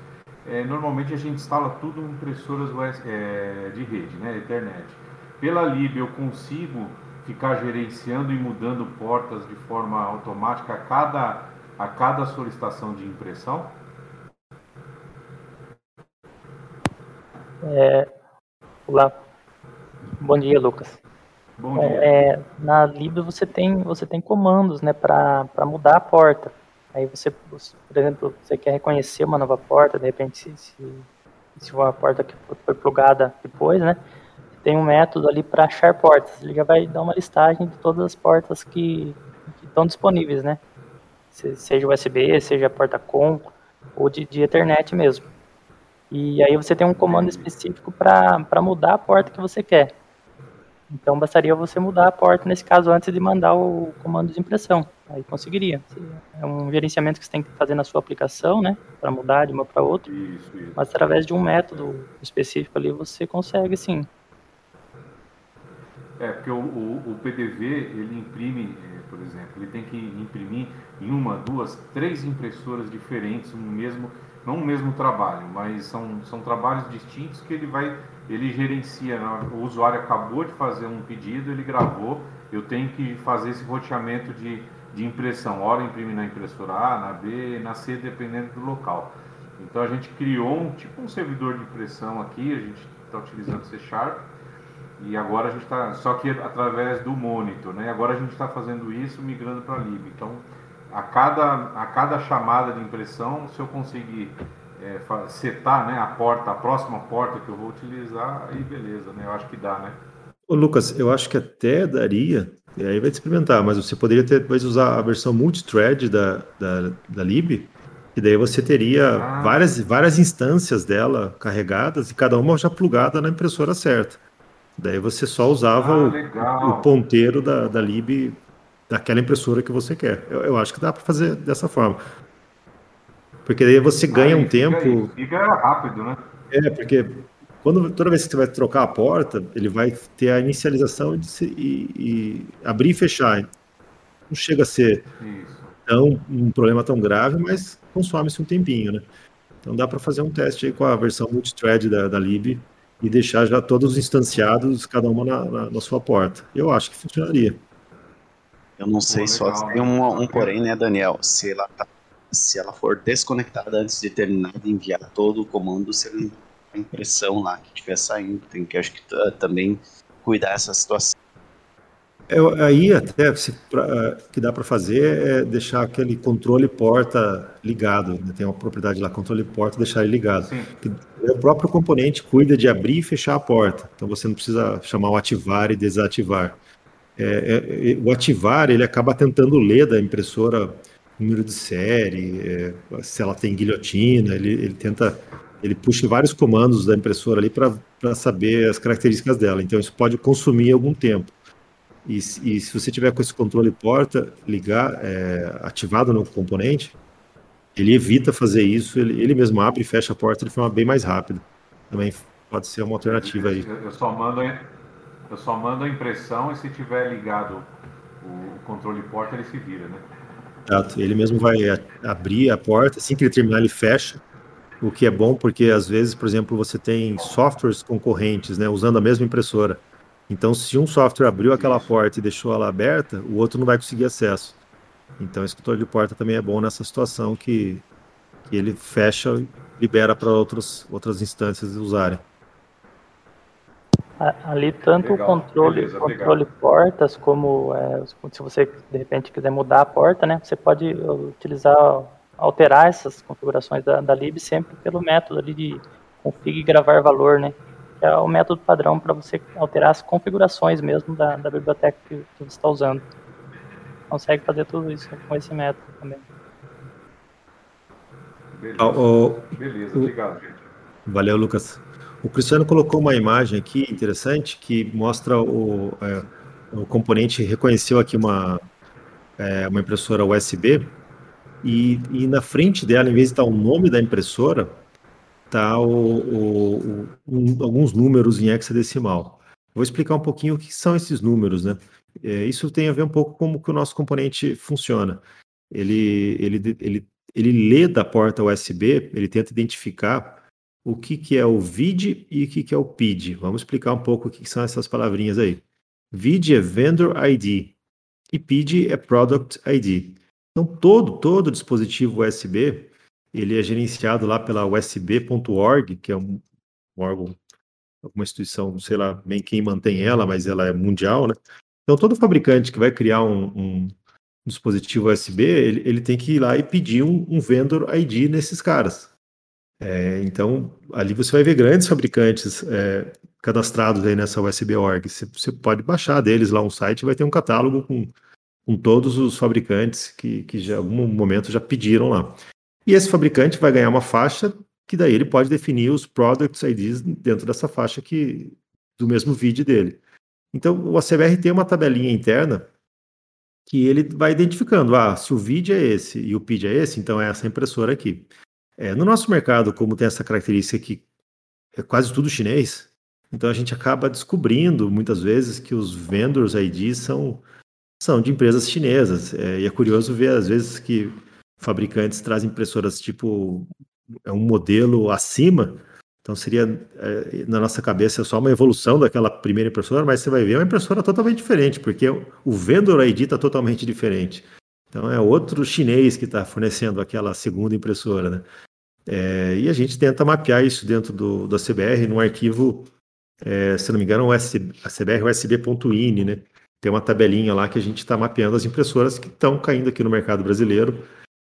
É, normalmente a gente instala tudo em impressoras é, de rede, né? Ethernet. Pela lib eu consigo ficar gerenciando e mudando portas de forma automática a cada, a cada solicitação de impressão? É, olá, bom dia, Lucas. Bom dia. É, na Lib você tem você tem comandos, né, para mudar a porta. Aí você, por exemplo, você quer reconhecer uma nova porta, de repente se, se, se uma porta que foi plugada depois, né, tem um método ali para achar portas. Ele já vai dar uma listagem de todas as portas que, que estão disponíveis, né? seja USB, seja porta com ou de, de Ethernet mesmo. E aí você tem um comando específico para mudar a porta que você quer. Então bastaria você mudar a porta, nesse caso, antes de mandar o comando de impressão. Aí conseguiria. É um gerenciamento que você tem que fazer na sua aplicação, né? Para mudar de uma para outra. Isso, isso. Mas através de um método específico ali você consegue sim. É, porque o, o, o PDV, ele imprime, é, por exemplo, ele tem que imprimir em uma, duas, três impressoras diferentes no mesmo, não o mesmo trabalho, mas são, são trabalhos distintos que ele vai, ele gerencia. O usuário acabou de fazer um pedido, ele gravou, eu tenho que fazer esse roteamento de, de impressão. Hora imprimir na impressora A, na B, na C, dependendo do local. Então a gente criou um tipo um servidor de impressão aqui, a gente está utilizando C Sharp e agora a gente está, só que através do monitor, né? Agora a gente está fazendo isso migrando para lib. Então, a cada, a cada chamada de impressão, se eu conseguir é, setar né, a porta, a próxima porta que eu vou utilizar, aí beleza, né? Eu acho que dá, né? Ô, Lucas, eu acho que até daria, e aí vai te experimentar, mas você poderia ter, depois usar a versão multithread da, da, da lib, e daí você teria ah. várias, várias instâncias dela carregadas e cada uma já plugada na impressora certa. Daí você só usava ah, o, o, ponteiro da, da lib daquela impressora que você quer. Eu, eu acho que dá para fazer dessa forma. Porque daí você ganha um tempo. Fica rápido, né? É, porque quando, toda vez que você vai trocar a porta, ele vai ter a inicialização e, e abrir e fechar. Não chega a ser tão, um problema tão grave, mas consome-se um tempinho, né? Então dá para fazer um teste aí com a versão multithread da, da lib e deixar já todos instanciados, cada uma na, na, na sua porta. Eu acho que funcionaria. Eu não sei Pô, só se tem um, um porém, né, Daniel? Se ela tá se ela for desconectada antes de terminar de enviar todo o comando, se a impressão lá que estiver saindo, tem que acho que também cuidar dessa situação. É, aí até se, pra, que dá para fazer é deixar aquele controle porta ligado. Né? Tem uma propriedade lá, controle porta, deixar ele ligado. O próprio componente cuida de abrir e fechar a porta. Então você não precisa chamar o ativar e desativar. É, é, é o ativar ele acaba tentando ler da impressora número de série, é, se ela tem guilhotina, ele, ele tenta, ele puxa vários comandos da impressora ali para saber as características dela. Então isso pode consumir algum tempo. E, e se você tiver com esse controle porta ligar, é, ativado no componente, ele evita fazer isso, ele, ele mesmo abre e fecha a porta de forma bem mais rápida. Também pode ser uma alternativa aí. Eu só mando, eu só mando a impressão e se tiver ligado o controle porta, ele se vira, né? Exato. Ele mesmo vai abrir a porta, assim que ele terminar, ele fecha. O que é bom porque às vezes, por exemplo, você tem softwares concorrentes, né, usando a mesma impressora. Então, se um software abriu aquela porta e deixou ela aberta, o outro não vai conseguir acesso. Então, o escritor de porta também é bom nessa situação que, que ele fecha e libera para outras outras instâncias usarem. Ali tanto legal, o controle, beleza, controle portas como é, se você de repente quiser mudar a porta, né, você pode utilizar, alterar essas configurações da, da lib sempre pelo método ali de config gravar valor, né, que é o método padrão para você alterar as configurações mesmo da, da biblioteca que, que você está usando. Consegue fazer tudo isso com esse método também. Beleza, oh, oh, beleza obrigado, gente. Valeu, Lucas. O Cristiano colocou uma imagem aqui interessante que mostra o, é, o componente reconheceu aqui uma, é, uma impressora USB e, e, na frente dela, em vez de estar o nome da impressora, está um, alguns números em hexadecimal. Vou explicar um pouquinho o que são esses números, né? É, isso tem a ver um pouco com como que o nosso componente funciona. Ele, ele, ele, ele lê da porta USB, ele tenta identificar o que, que é o VID e o que, que é o PID. Vamos explicar um pouco o que, que são essas palavrinhas aí. VID é Vendor ID e PID é Product ID. Então, todo, todo dispositivo USB, ele é gerenciado lá pela USB.org, que é um, um órgão, uma instituição, sei lá bem quem mantém ela, mas ela é mundial, né? Então, todo fabricante que vai criar um, um dispositivo USB, ele, ele, tem que ir lá e pedir um, um vendor ID nesses caras. É, então, ali você vai ver grandes fabricantes é, cadastrados aí nessa USB.org. Você, você, pode baixar deles lá um site, vai ter um catálogo com, com todos os fabricantes que, que já, em algum momento já pediram lá. E esse fabricante vai ganhar uma faixa que daí ele pode definir os products IDs dentro dessa faixa que, do mesmo vídeo dele. Então, o ACBR tem uma tabelinha interna que ele vai identificando, ah, se o vídeo é esse e o PID é esse, então é essa impressora aqui. É, no nosso mercado, como tem essa característica que é quase tudo chinês, então a gente acaba descobrindo muitas vezes que os vendors ID são, são de empresas chinesas. É, e é curioso ver às vezes que fabricantes trazem impressoras tipo é um modelo acima. Então seria é, na nossa cabeça só uma evolução daquela primeira impressora, mas você vai ver é uma impressora totalmente diferente, porque o vendor ID está totalmente diferente. Então é outro chinês que está fornecendo aquela segunda impressora, né? É, e a gente tenta mapear isso dentro do, do CBR num arquivo, é, se não me engano, USB, a CBR USB.ini, né? Tem uma tabelinha lá que a gente está mapeando as impressoras que estão caindo aqui no mercado brasileiro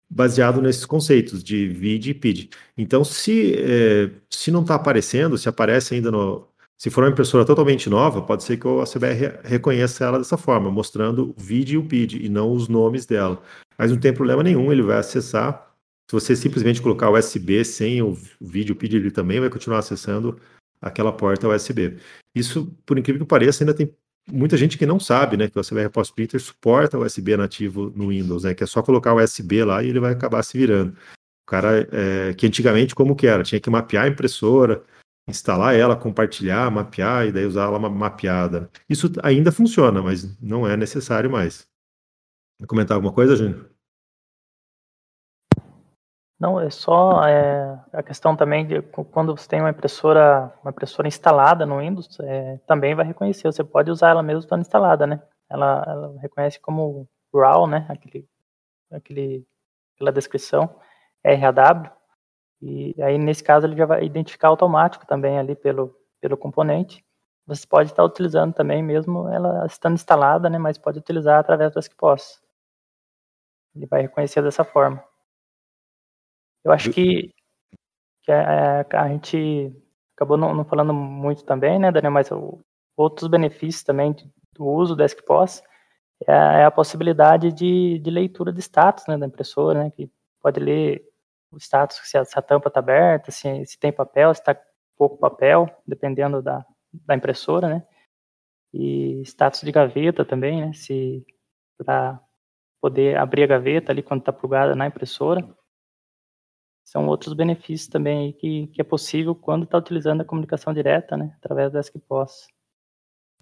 baseado nesses conceitos de VID e PID. Então, se, é, se não está aparecendo, se aparece ainda no. Se for uma impressora totalmente nova, pode ser que o ACBR reconheça ela dessa forma, mostrando o VID e o PID, e não os nomes dela. Mas não tem problema nenhum, ele vai acessar. Se você simplesmente colocar USB sem o vídeo e o PID, ele também vai continuar acessando aquela porta USB. Isso, por incrível que pareça, ainda tem muita gente que não sabe, né, que o CBR Post Printer suporta o USB nativo no Windows, né, que é só colocar o USB lá e ele vai acabar se virando. O cara, é, que antigamente como que era? Tinha que mapear a impressora, instalar ela, compartilhar, mapear e daí usar ela mapeada. Isso ainda funciona, mas não é necessário mais. Quer comentar alguma coisa, Júnior? Não, é só é, a questão também de quando você tem uma impressora, uma impressora instalada no Windows, é, também vai reconhecer. Você pode usar ela mesmo estando instalada, né? Ela, ela reconhece como RAW, né? Aquele, aquele, aquela descrição RAW. E aí nesse caso ele já vai identificar automático também ali pelo pelo componente. Você pode estar utilizando também mesmo ela estando instalada, né? Mas pode utilizar através do SQPOS. Ele vai reconhecer dessa forma. Eu acho que, que a, a, gente acabou não, não, falando muito também, né, Daniel, mas o, outros benefícios também do uso do SQPOS é, é a possibilidade de, de, leitura de status né, da impressora, né, que pode ler o status, se a, se a tampa está aberta, se, se tem papel, se está pouco papel, dependendo da, da impressora, né, e status de gaveta também, né, se para poder abrir a gaveta ali quando está plugada na impressora são outros benefícios também que, que é possível quando está utilizando a comunicação direta, né, através do SQPOS.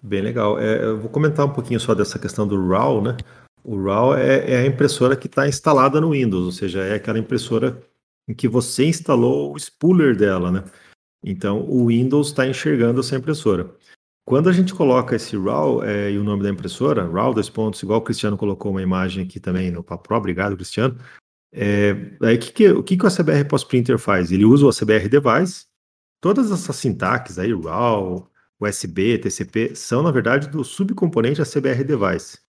Bem legal. É, eu vou comentar um pouquinho só dessa questão do RAW, né? O RAW é, é a impressora que está instalada no Windows, ou seja, é aquela impressora em que você instalou o spooler dela, né? Então, o Windows está enxergando essa impressora. Quando a gente coloca esse RAW é, e o nome da impressora, RAW, dois pontos, igual o Cristiano colocou uma imagem aqui também no Papo obrigado, Cristiano. É, aí, que que, o que, que o ACBR Post Printer faz? Ele usa o ACBR Device, todas essas sintaxes aí, RAW, USB, TCP, são, na verdade, do subcomponente ACBR Device.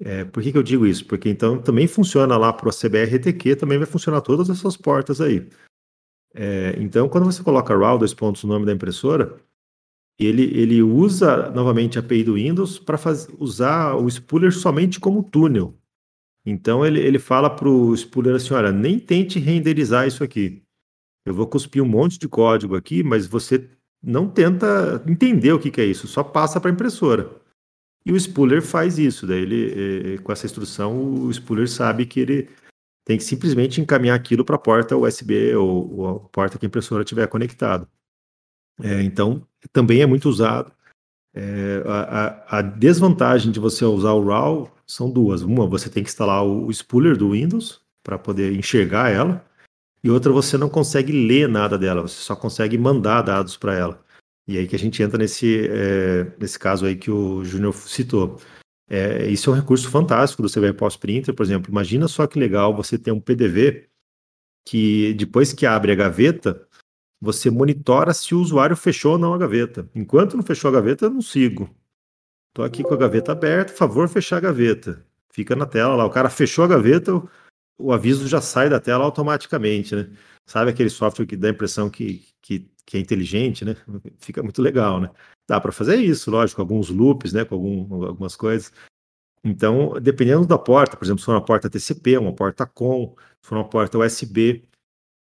É, por que, que eu digo isso? Porque então também funciona lá para o ACBR RTQ, também vai funcionar todas essas portas aí. É, então, quando você coloca RAW, dois pontos, o nome da impressora, ele, ele usa novamente a API do Windows para usar o spooler somente como túnel. Então ele, ele fala para o spooler assim: olha, nem tente renderizar isso aqui. Eu vou cuspir um monte de código aqui, mas você não tenta entender o que, que é isso, só passa para a impressora. E o spooler faz isso, daí ele, com essa instrução, o spooler sabe que ele tem que simplesmente encaminhar aquilo para a porta USB ou, ou, a porta que a impressora tiver conectado. É, então, também é muito usado. É, a, a, desvantagem de você usar o RAW são duas. Uma, você tem que instalar o spooler do Windows para poder enxergar ela, e outra, você não consegue ler nada dela, você só consegue mandar dados para ela. E aí que a gente entra nesse, é, nesse caso aí que o Júnior citou. É, isso é um recurso fantástico do CVR Post Printer, por exemplo. Imagina só que legal você ter um PDV que depois que abre a gaveta, você monitora se o usuário fechou ou não a gaveta. Enquanto não fechou a gaveta, eu não sigo. Estou aqui com a gaveta aberta, favor fechar a gaveta. Fica na tela lá. O cara fechou a gaveta, o, o aviso já sai da tela automaticamente, né? Sabe aquele software que dá a impressão que, que, que é inteligente, né? Fica muito legal, né? Dá para fazer isso, lógico, alguns loops, né? Com algum, algumas coisas. Então, dependendo da porta, por exemplo, se for uma porta TCP, uma porta COM, se for uma porta USB,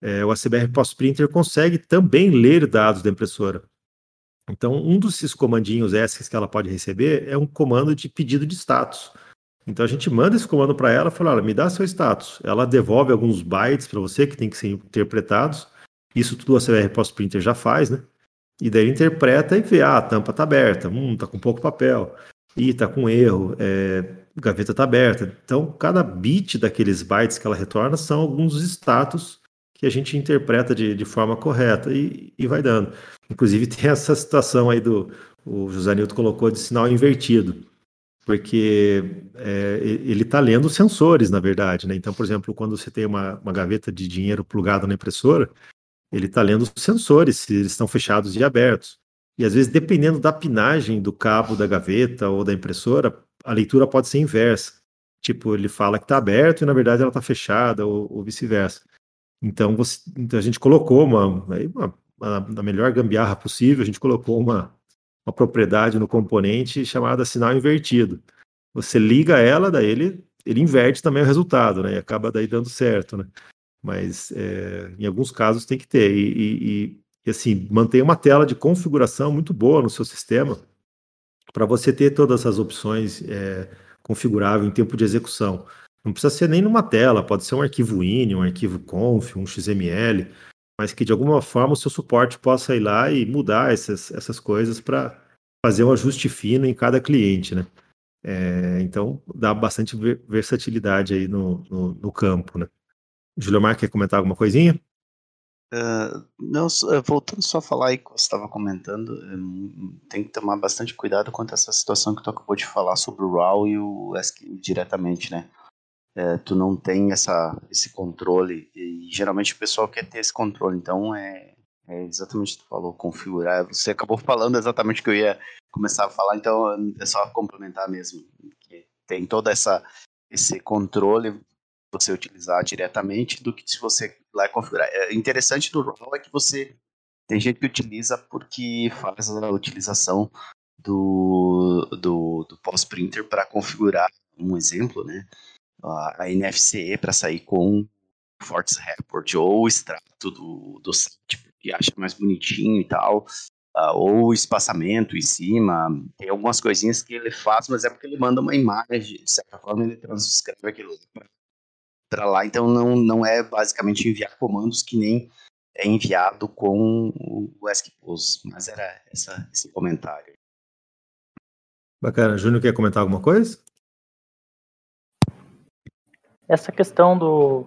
é, o ACBR Post Printer consegue também ler dados da impressora. Então, um desses comandinhos ESCs que ela pode receber é um comando de pedido de status. Então, a gente manda esse comando para ela e fala: me dá seu status. Ela devolve alguns bytes para você que tem que ser interpretados. Isso tudo o ACBR Post Printer já faz, né? E daí interpreta e vê: ah, a tampa está aberta, hum, tá com pouco papel, e tá com erro, é, gaveta está aberta. Então, cada bit daqueles bytes que ela retorna são alguns status que a gente interpreta de, de forma correta e, e vai dando. Inclusive tem essa situação aí do o José Nilton colocou de sinal invertido, porque é, ele está lendo sensores, na verdade, né? Então, por exemplo, quando você tem uma, uma gaveta de dinheiro plugada na impressora, ele está lendo os sensores, se eles estão fechados e abertos. E às vezes, dependendo da pinagem do cabo da gaveta ou da impressora, a leitura pode ser inversa. tipo, ele fala que está aberto e na verdade ela está fechada, ou, ou vice-versa. Então, então, a gente colocou uma, uma, na melhor gambiarra possível, a gente colocou uma, uma propriedade no componente chamada sinal invertido. Você liga ela, daí ele, ele inverte também o resultado, né? E acaba daí dando certo, né? Mas é, em alguns casos tem que ter. E, e, e assim, manter uma tela de configuração muito boa no seu sistema para você ter todas as opções é, configuráveis em tempo de execução. Não precisa ser nem numa tela, pode ser um arquivo INI, um arquivo conf, um XML, mas que de alguma forma o seu suporte possa ir lá e mudar essas, essas coisas para fazer um ajuste fino em cada cliente, né? É, então dá bastante versatilidade aí no, no, no campo, né? Julio Mar quer comentar alguma coisinha? Uh, não, eh, voltando só a falar aí que você estava comentando, um, tem que tomar bastante cuidado quanto a essa situação que tu acabou de falar sobre o RAW e o ESC diretamente, né? É, tu não tem essa, esse controle e geralmente o pessoal quer ter esse controle, então é, é exatamente o que tu falou, configurar. Você acabou falando exatamente o que eu ia começar a falar, então é só complementar mesmo. Tem toda essa esse controle você utilizar diretamente do que se você lá configurar. É interessante do RAW é que você tem gente que utiliza porque faz a utilização do, do, do pós-printer para configurar um exemplo, né? A, a NFC para sair com Fortes Report ou o extrato do, do site, porque acha mais bonitinho e tal. Uh, ou espaçamento em cima, tem algumas coisinhas que ele faz, mas é porque ele manda uma imagem, de certa forma ele transcreve aquilo para lá, então não, não é basicamente enviar comandos que nem é enviado com o ESCPOS, mas era essa, esse comentário. Bacana. Júnior quer comentar alguma coisa? Essa questão do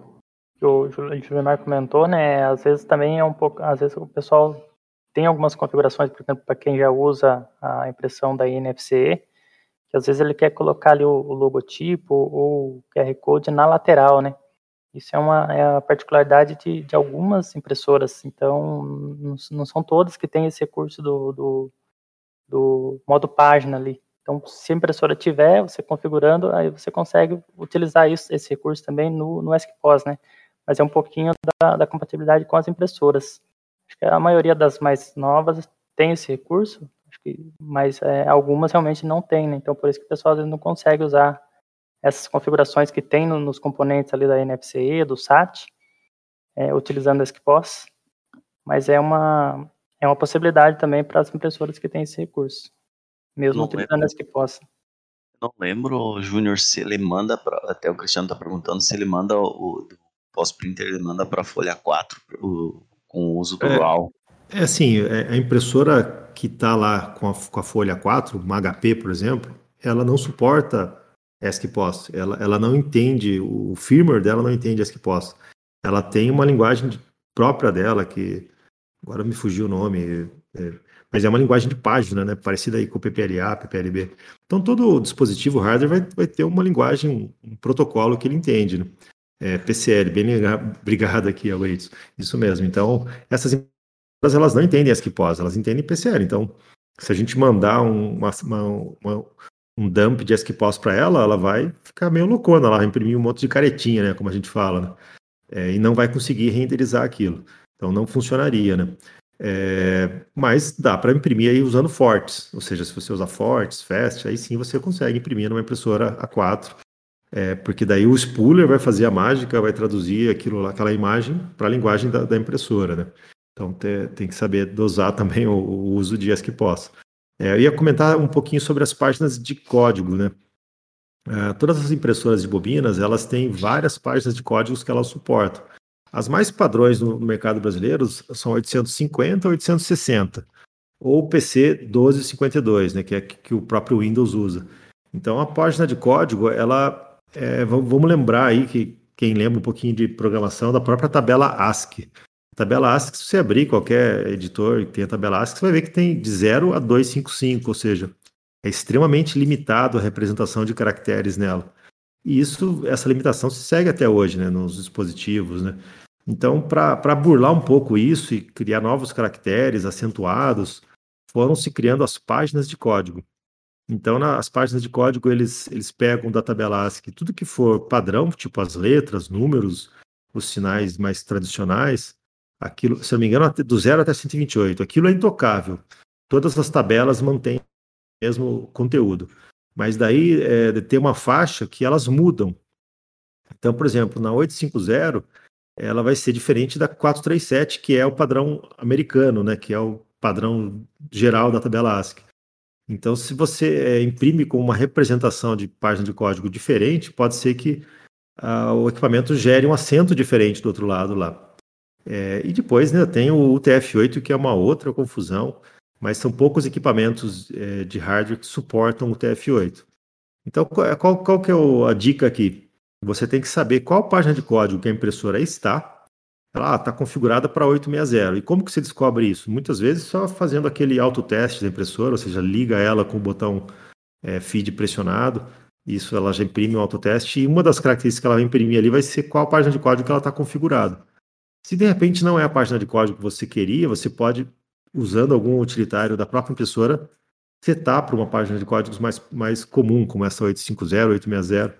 que o Juliano comentou, né, às vezes também é um pouco, às vezes o pessoal tem algumas configurações, por exemplo, para quem já usa a impressão da NFC, que às vezes ele quer colocar ali o, o logotipo ou o QR Code na lateral, né? Isso é uma é a particularidade de, de algumas impressoras, então não, não, são todas que têm esse recurso do, do, do, modo página ali. Então, se a impressora tiver, você configurando, aí você consegue utilizar isso, esse recurso também no, no ESCPOS, né? Mas é um pouquinho da, da compatibilidade com as impressoras. Acho que a maioria das mais novas tem esse recurso, mas é, algumas realmente não tem, né? Então, por isso que o pessoal não consegue usar essas configurações que tem no, nos componentes ali da NFCE, do SAT, é, utilizando a SKPOS, mas é uma, é uma possibilidade também para as impressoras que têm esse recurso, mesmo não utilizando lembro. a SKPOS. Não lembro, Júnior, se ele manda para. Até o Cristiano está perguntando se ele manda o, o pós-printer, ele manda para a folha 4 o, com o uso do é, RAW. É assim, é, a impressora que está lá com a, com a folha 4, uma HP, por exemplo, ela não suporta ESCPOS. Ela, ela não entende, o firmware dela não entende ESCPOS. Ela tem uma linguagem própria dela, que agora me fugiu o nome, é, mas é uma linguagem de página, né? Parecida aí com o PPLA, PPLB. Então todo dispositivo hardware vai, vai ter uma linguagem, um, protocolo que ele entende, né? É, PCL, bem obrigado aqui, Algoritmos. Isso mesmo. Então, essas elas não entendem ESCPOS, elas entendem PCL. Então, se a gente mandar um, uma, uma, um dump de ESCPOS para ela, ela vai ficar meio loucona, ela vai imprimir um monte de caretinha, né, como a gente fala, né? É, e não vai conseguir renderizar aquilo. Então, não funcionaria, né? É, mas dá para imprimir aí usando Fortes, ou seja, se você usar Fortes, Fast, aí sim você consegue imprimir numa impressora A4, é, porque daí o spooler vai fazer a mágica, vai traduzir aquilo, aquela imagem para a linguagem da, da impressora, né? Então te, tem que saber dosar também o, o uso de ESCPOS. É, eu ia comentar um pouquinho sobre as páginas de código, né? É, todas as impressoras de bobinas, elas têm várias páginas de códigos que elas suportam. As mais padrões no, mercado brasileiro são 850 ou 860, ou PC 1252, né, que é que, o próprio Windows usa. Então, a página de código, ela, é, vamos lembrar aí que quem lembra um pouquinho de programação da própria tabela ASCII. Tabela ASCII, se você abrir qualquer editor que tenha tabela ASCII, você vai ver que tem de 0 a 255, ou seja, é extremamente limitado a representação de caracteres nela. E isso, essa limitação se segue até hoje, né, nos dispositivos, né? Então, para burlar um pouco isso e criar novos caracteres acentuados, foram se criando as páginas de código. Então, nas páginas de código, eles, eles pegam da tabela ASCII tudo que for padrão, tipo as letras, números, os sinais mais tradicionais, aquilo, se não me engano, do 0 até 128, aquilo é intocável. Todas as tabelas mantêm o mesmo conteúdo. Mas daí é, tem uma faixa que elas mudam. Então, por exemplo, na 850, ela vai ser diferente da 437, que é o padrão americano, né, que é o padrão geral da tabela ASCII. Então, se você é, imprime com uma representação de página de código diferente, pode ser que uh, o equipamento gere um acento diferente do outro lado lá. É, e depois né, tem o UTF-8, que é uma outra confusão, mas são poucos equipamentos é, de hardware que suportam o UTF-8. Então, qual, qual que é a dica aqui? Você tem que saber qual página de código que a impressora está ela está configurada para 860. E como que você descobre isso? Muitas vezes só fazendo aquele autoteste da impressora, ou seja, liga ela com o botão é, feed pressionado, isso ela já imprime o autoteste, e uma das características que ela vai imprimir ali vai ser qual página de código que ela está configurada. Se de repente não é a página de código que você queria, você pode, usando algum utilitário da própria impressora, setar para uma página de códigos mais, mais comum, como essa 850, 860.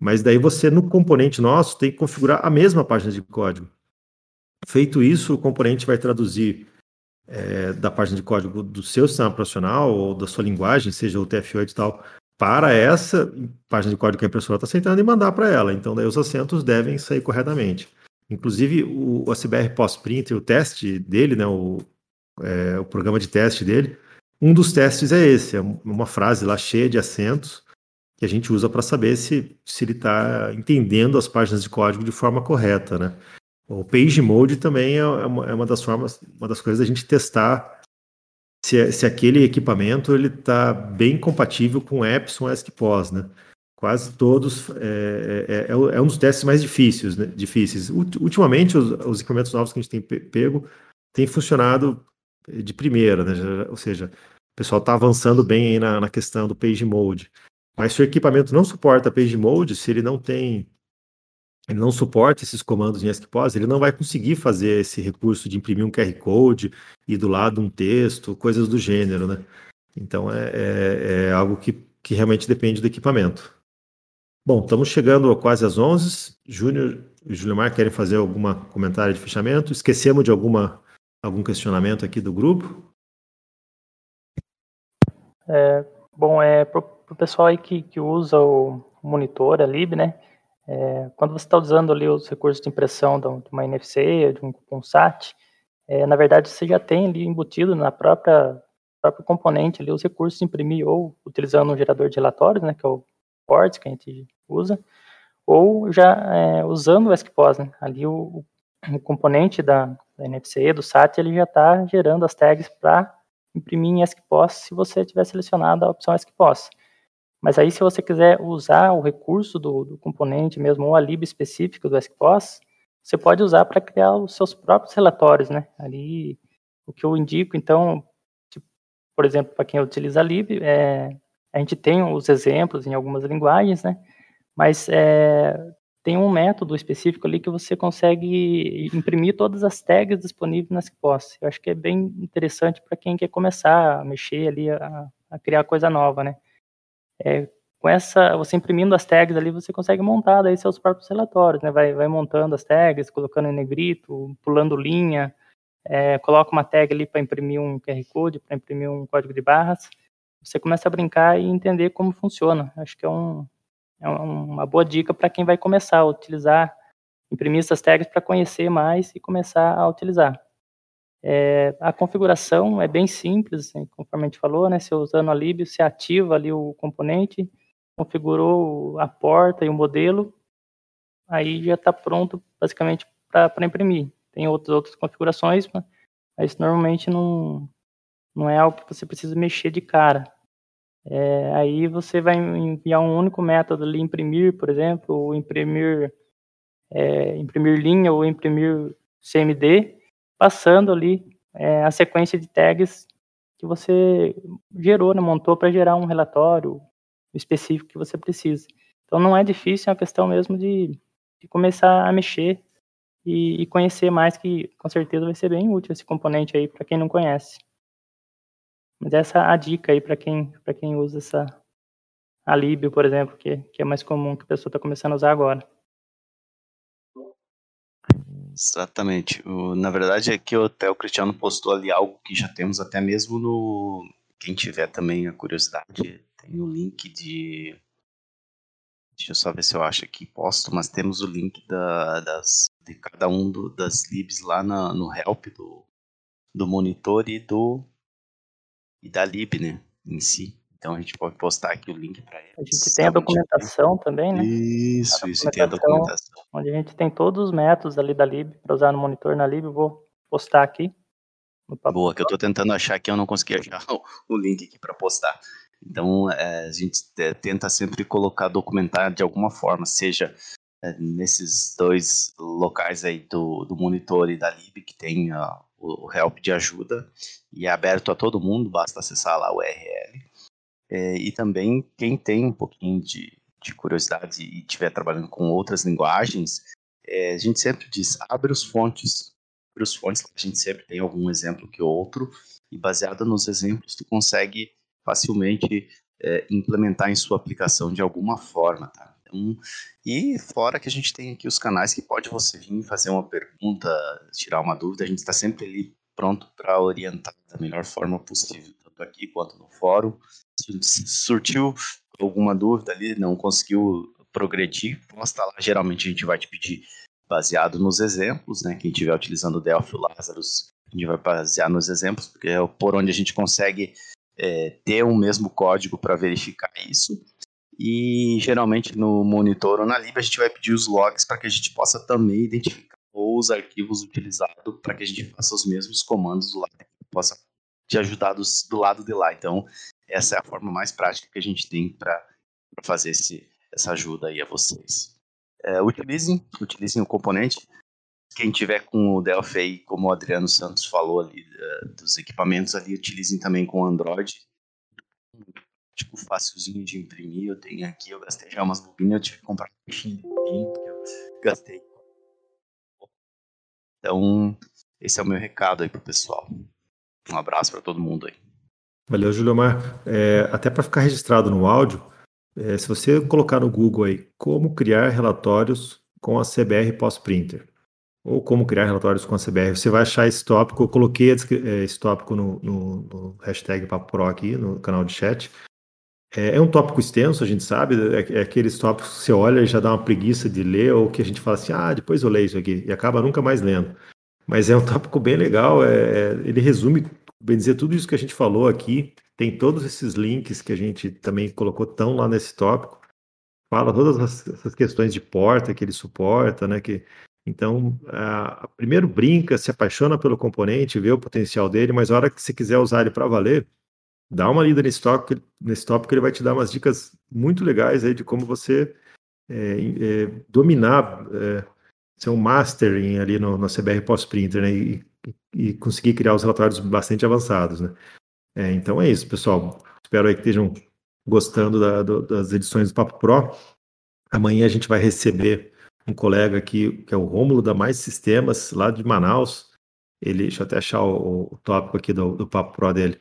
Mas daí você, no componente nosso, tem que configurar a mesma página de código. Feito isso, o componente vai traduzir é, da página de código do seu sistema profissional ou da sua linguagem, seja o TF8 e tal, para essa página de código que a impressora está aceitando e mandar para ela. Então, daí os assentos devem sair corretamente. Inclusive, o, o ACBR Post-Print, o teste dele, né, o, é, o programa de teste dele, um dos testes é esse, é uma frase lá cheia de acentos que a gente usa para saber se, se ele está entendendo as páginas de código de forma correta, né? O Page Mode também é, é uma, é uma das formas, uma das coisas da gente testar se, se aquele equipamento ele está bem compatível com Epson ESC-POS, né? Quase todos é, é, é, é, um dos testes mais difíceis, né? difíceis. Ultimamente os, os, equipamentos novos que a gente tem pego têm funcionado de primeira, né? Ou seja, o pessoal está avançando bem na, na questão do Page Mode. Mas se o equipamento não suporta Page Mode, se ele não tem ele não suporta esses comandos em ESCPOS, ele não vai conseguir fazer esse recurso de imprimir um QR Code e do lado um texto, coisas do gênero, né? Então é, é, é algo que, que realmente depende do equipamento. Bom, estamos chegando quase às 11. Júnior e Julimar querem fazer algum comentário de fechamento? Esquecemos de alguma, algum questionamento aqui do grupo? É, bom, é para o pessoal aí que, que usa o monitor, a lib, né? É, quando você está usando ali os recursos de impressão de uma NFC, de um cupom SAT, é, na verdade você já tem ali embutido na própria próprio componente ali os recursos de imprimir ou utilizando um gerador de relatórios, né, que é o Port que a gente usa, ou já é, usando o ESCPOS, né, ali o, o componente da, da, NFC, do SAT, ele já está gerando as tags para imprimir em ESCPOS se você tiver selecionado a opção ESCPOS. Mas aí, se você quiser usar o recurso do, do componente mesmo, ou a lib específica do ESCPOS, você pode usar para criar os seus próprios relatórios, né? Ali, o que eu indico, então, tipo, por exemplo, para quem utiliza a lib, é, a gente tem os exemplos em algumas linguagens, né? Mas é, tem um método específico ali que você consegue imprimir todas as tags disponíveis no ESCPOS. Eu acho que é bem interessante para quem quer começar a mexer ali, a, a criar coisa nova, né? É, com essa, você imprimindo as tags ali, você consegue montar daí seus próprios relatórios, né? Vai, vai montando as tags, colocando em negrito, pulando linha, é, coloca uma tag ali para imprimir um QR Code, para imprimir um código de barras. Você começa a brincar e entender como funciona. Acho que é, um, é uma boa dica para quem vai começar a utilizar, imprimir essas tags para conhecer mais e começar a utilizar. É, a configuração é bem simples, assim, conforme a gente falou, né? Você usando a lib, você ativa ali o componente, configurou a porta e o modelo, aí já está pronto basicamente para imprimir. Tem outras, outras configurações, mas normalmente não, não é algo que você precisa mexer de cara. É, aí você vai enviar um único método ali, imprimir, por exemplo, ou imprimir, é, imprimir linha ou imprimir CMD, passando ali é, a sequência de tags que você gerou, né, montou para gerar um relatório específico que você precisa. Então não é difícil, é uma questão mesmo de, de começar a mexer e, e, conhecer mais, que com certeza vai ser bem útil esse componente aí para quem não conhece. Mas essa é a dica aí para quem, quem usa essa a Libio, por exemplo, que, que é mais comum que a pessoa está começando a usar agora. Exatamente. O, na verdade, aqui o Theo Cristiano postou ali algo que já temos até mesmo no. Quem tiver também a curiosidade, tem o link de. Deixa eu só ver se eu acho aqui posto, mas temos o link da, das, de cada um do, das libs lá na, no help do, do monitor e do e da lib, né, em si. Então a gente pode postar aqui o link para eles. A gente tem a documentação também, né? Isso, isso, tem a documentação. Onde a gente tem todos os métodos ali da lib para usar no monitor na lib, eu vou postar aqui. Boa, que eu estou tentando achar que eu não consegui achar o, link aqui para postar. Então é, a gente tenta sempre colocar documentar de alguma forma, seja é, nesses dois locais aí do, do monitor e da lib que tem o, help de ajuda e é aberto a todo mundo, basta acessar lá o URL é, e também quem tem um pouquinho de, de curiosidade e estiver trabalhando com outras linguagens, é, a gente sempre diz, abre os fontes. Abre os fontes, a gente sempre tem algum exemplo que outro, e baseado nos exemplos, tu consegue facilmente é, implementar em sua aplicação de alguma forma, tá? Então, e fora que a gente tem aqui os canais que pode você vir fazer uma pergunta, tirar uma dúvida, a gente está sempre ali pronto para orientar da melhor forma possível, tanto aqui quanto no fórum surtiu alguma dúvida ali, não conseguiu progredir, posta lá. Geralmente a gente vai te pedir baseado nos exemplos, né? Quem estiver utilizando o Delphi ou Lazarus, a gente vai basear nos exemplos, porque é por onde a gente consegue é, ter o um mesmo código para verificar isso. E geralmente no monitor ou na lib a gente vai pedir os logs para que a gente possa também identificar os arquivos utilizados para que a gente faça os mesmos comandos do lado possa te ajudar do, do lado de lá. Então, essa é a forma mais prática que a gente tem para fazer esse, essa ajuda aí a vocês. É, utilizem, utilizem o componente. Quem tiver com o Delphi, como o Adriano Santos falou ali, uh, dos equipamentos ali, utilizem também com o Android. Tipo, facilzinho de imprimir. Eu tenho aqui, eu gastei já umas bobinas, eu tive que comprar um caixinha de bobina, porque eu gastei. Então, esse é o meu recado aí pro pessoal. Um abraço para todo mundo aí. Valeu, Juliomar. É, até para ficar registrado no áudio, é, se você colocar no Google aí como criar relatórios com a CBR Pós-Printer, ou como criar relatórios com a CBR, você vai achar esse tópico. Eu coloquei é, esse tópico no, no, no hashtag Papo Pro aqui no canal de chat. É, é, um tópico extenso, a gente sabe, é, é, aqueles tópicos que você olha e já dá uma preguiça de ler, ou que a gente fala assim, ah, depois eu leio isso aqui, e acaba nunca mais lendo. Mas é um tópico bem legal, é, ele resume bem dizer, tudo isso que a gente falou aqui, tem todos esses links que a gente também colocou tão lá nesse tópico. Fala todas essas questões de porta que ele suporta, né? Que, então, a, primeiro brinca, se apaixona pelo componente, vê o potencial dele, mas a hora que você quiser usar ele para valer, dá uma lida nesse tópico, nesse tópico, ele vai te dar umas dicas muito legais aí de como você é, é, dominar, é, ser um mastering ali no, no CBR Pós-Printer, né? E, e conseguir criar os relatórios bastante avançados, né? É, então é isso, pessoal. Espero aí que estejam gostando da, do, das edições do Papo Pro. Amanhã a gente vai receber um colega aqui, que é o Rômulo da Mais Sistemas, lá de Manaus. Ele, deixa eu até achar o, o tópico aqui do, do Papo Pro dele.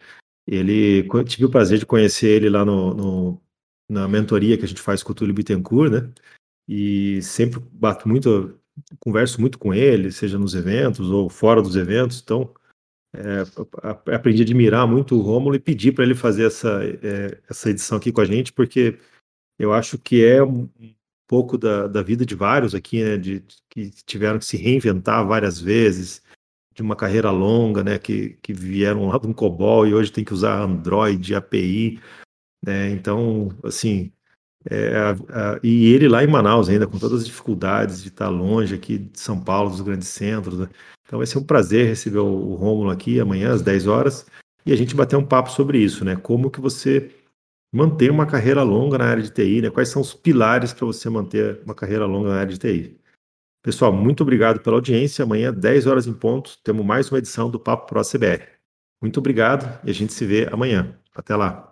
Ele, tive o prazer de conhecer ele lá no, no na mentoria que a gente faz com o Túlio Bittencourt, né? E sempre bato muito, converso muito com ele, seja nos eventos ou fora dos eventos, então é, aprendi a admirar muito o Rômulo e pedi para ele fazer essa, é, essa edição aqui com a gente, porque eu acho que é um pouco da, da vida de vários aqui, né, de, que tiveram que se reinventar várias vezes, de uma carreira longa, né, que, que vieram lá de um COBOL e hoje tem que usar Android, API, né, então, assim, é, a, a, e ele lá em Manaus ainda, com todas as dificuldades de estar longe aqui de São Paulo, dos grandes centros. Né? Então vai ser um prazer receber o, o Rômulo aqui amanhã às 10 horas e a gente bater um papo sobre isso, né? Como que você mantém uma carreira longa na área de TI, né? Quais são os pilares para você manter uma carreira longa na área de TI? Pessoal, muito obrigado pela audiência. Amanhã, 10 horas em ponto, temos mais uma edição do Papo Pro CBR. Muito obrigado e a gente se vê amanhã. Até lá.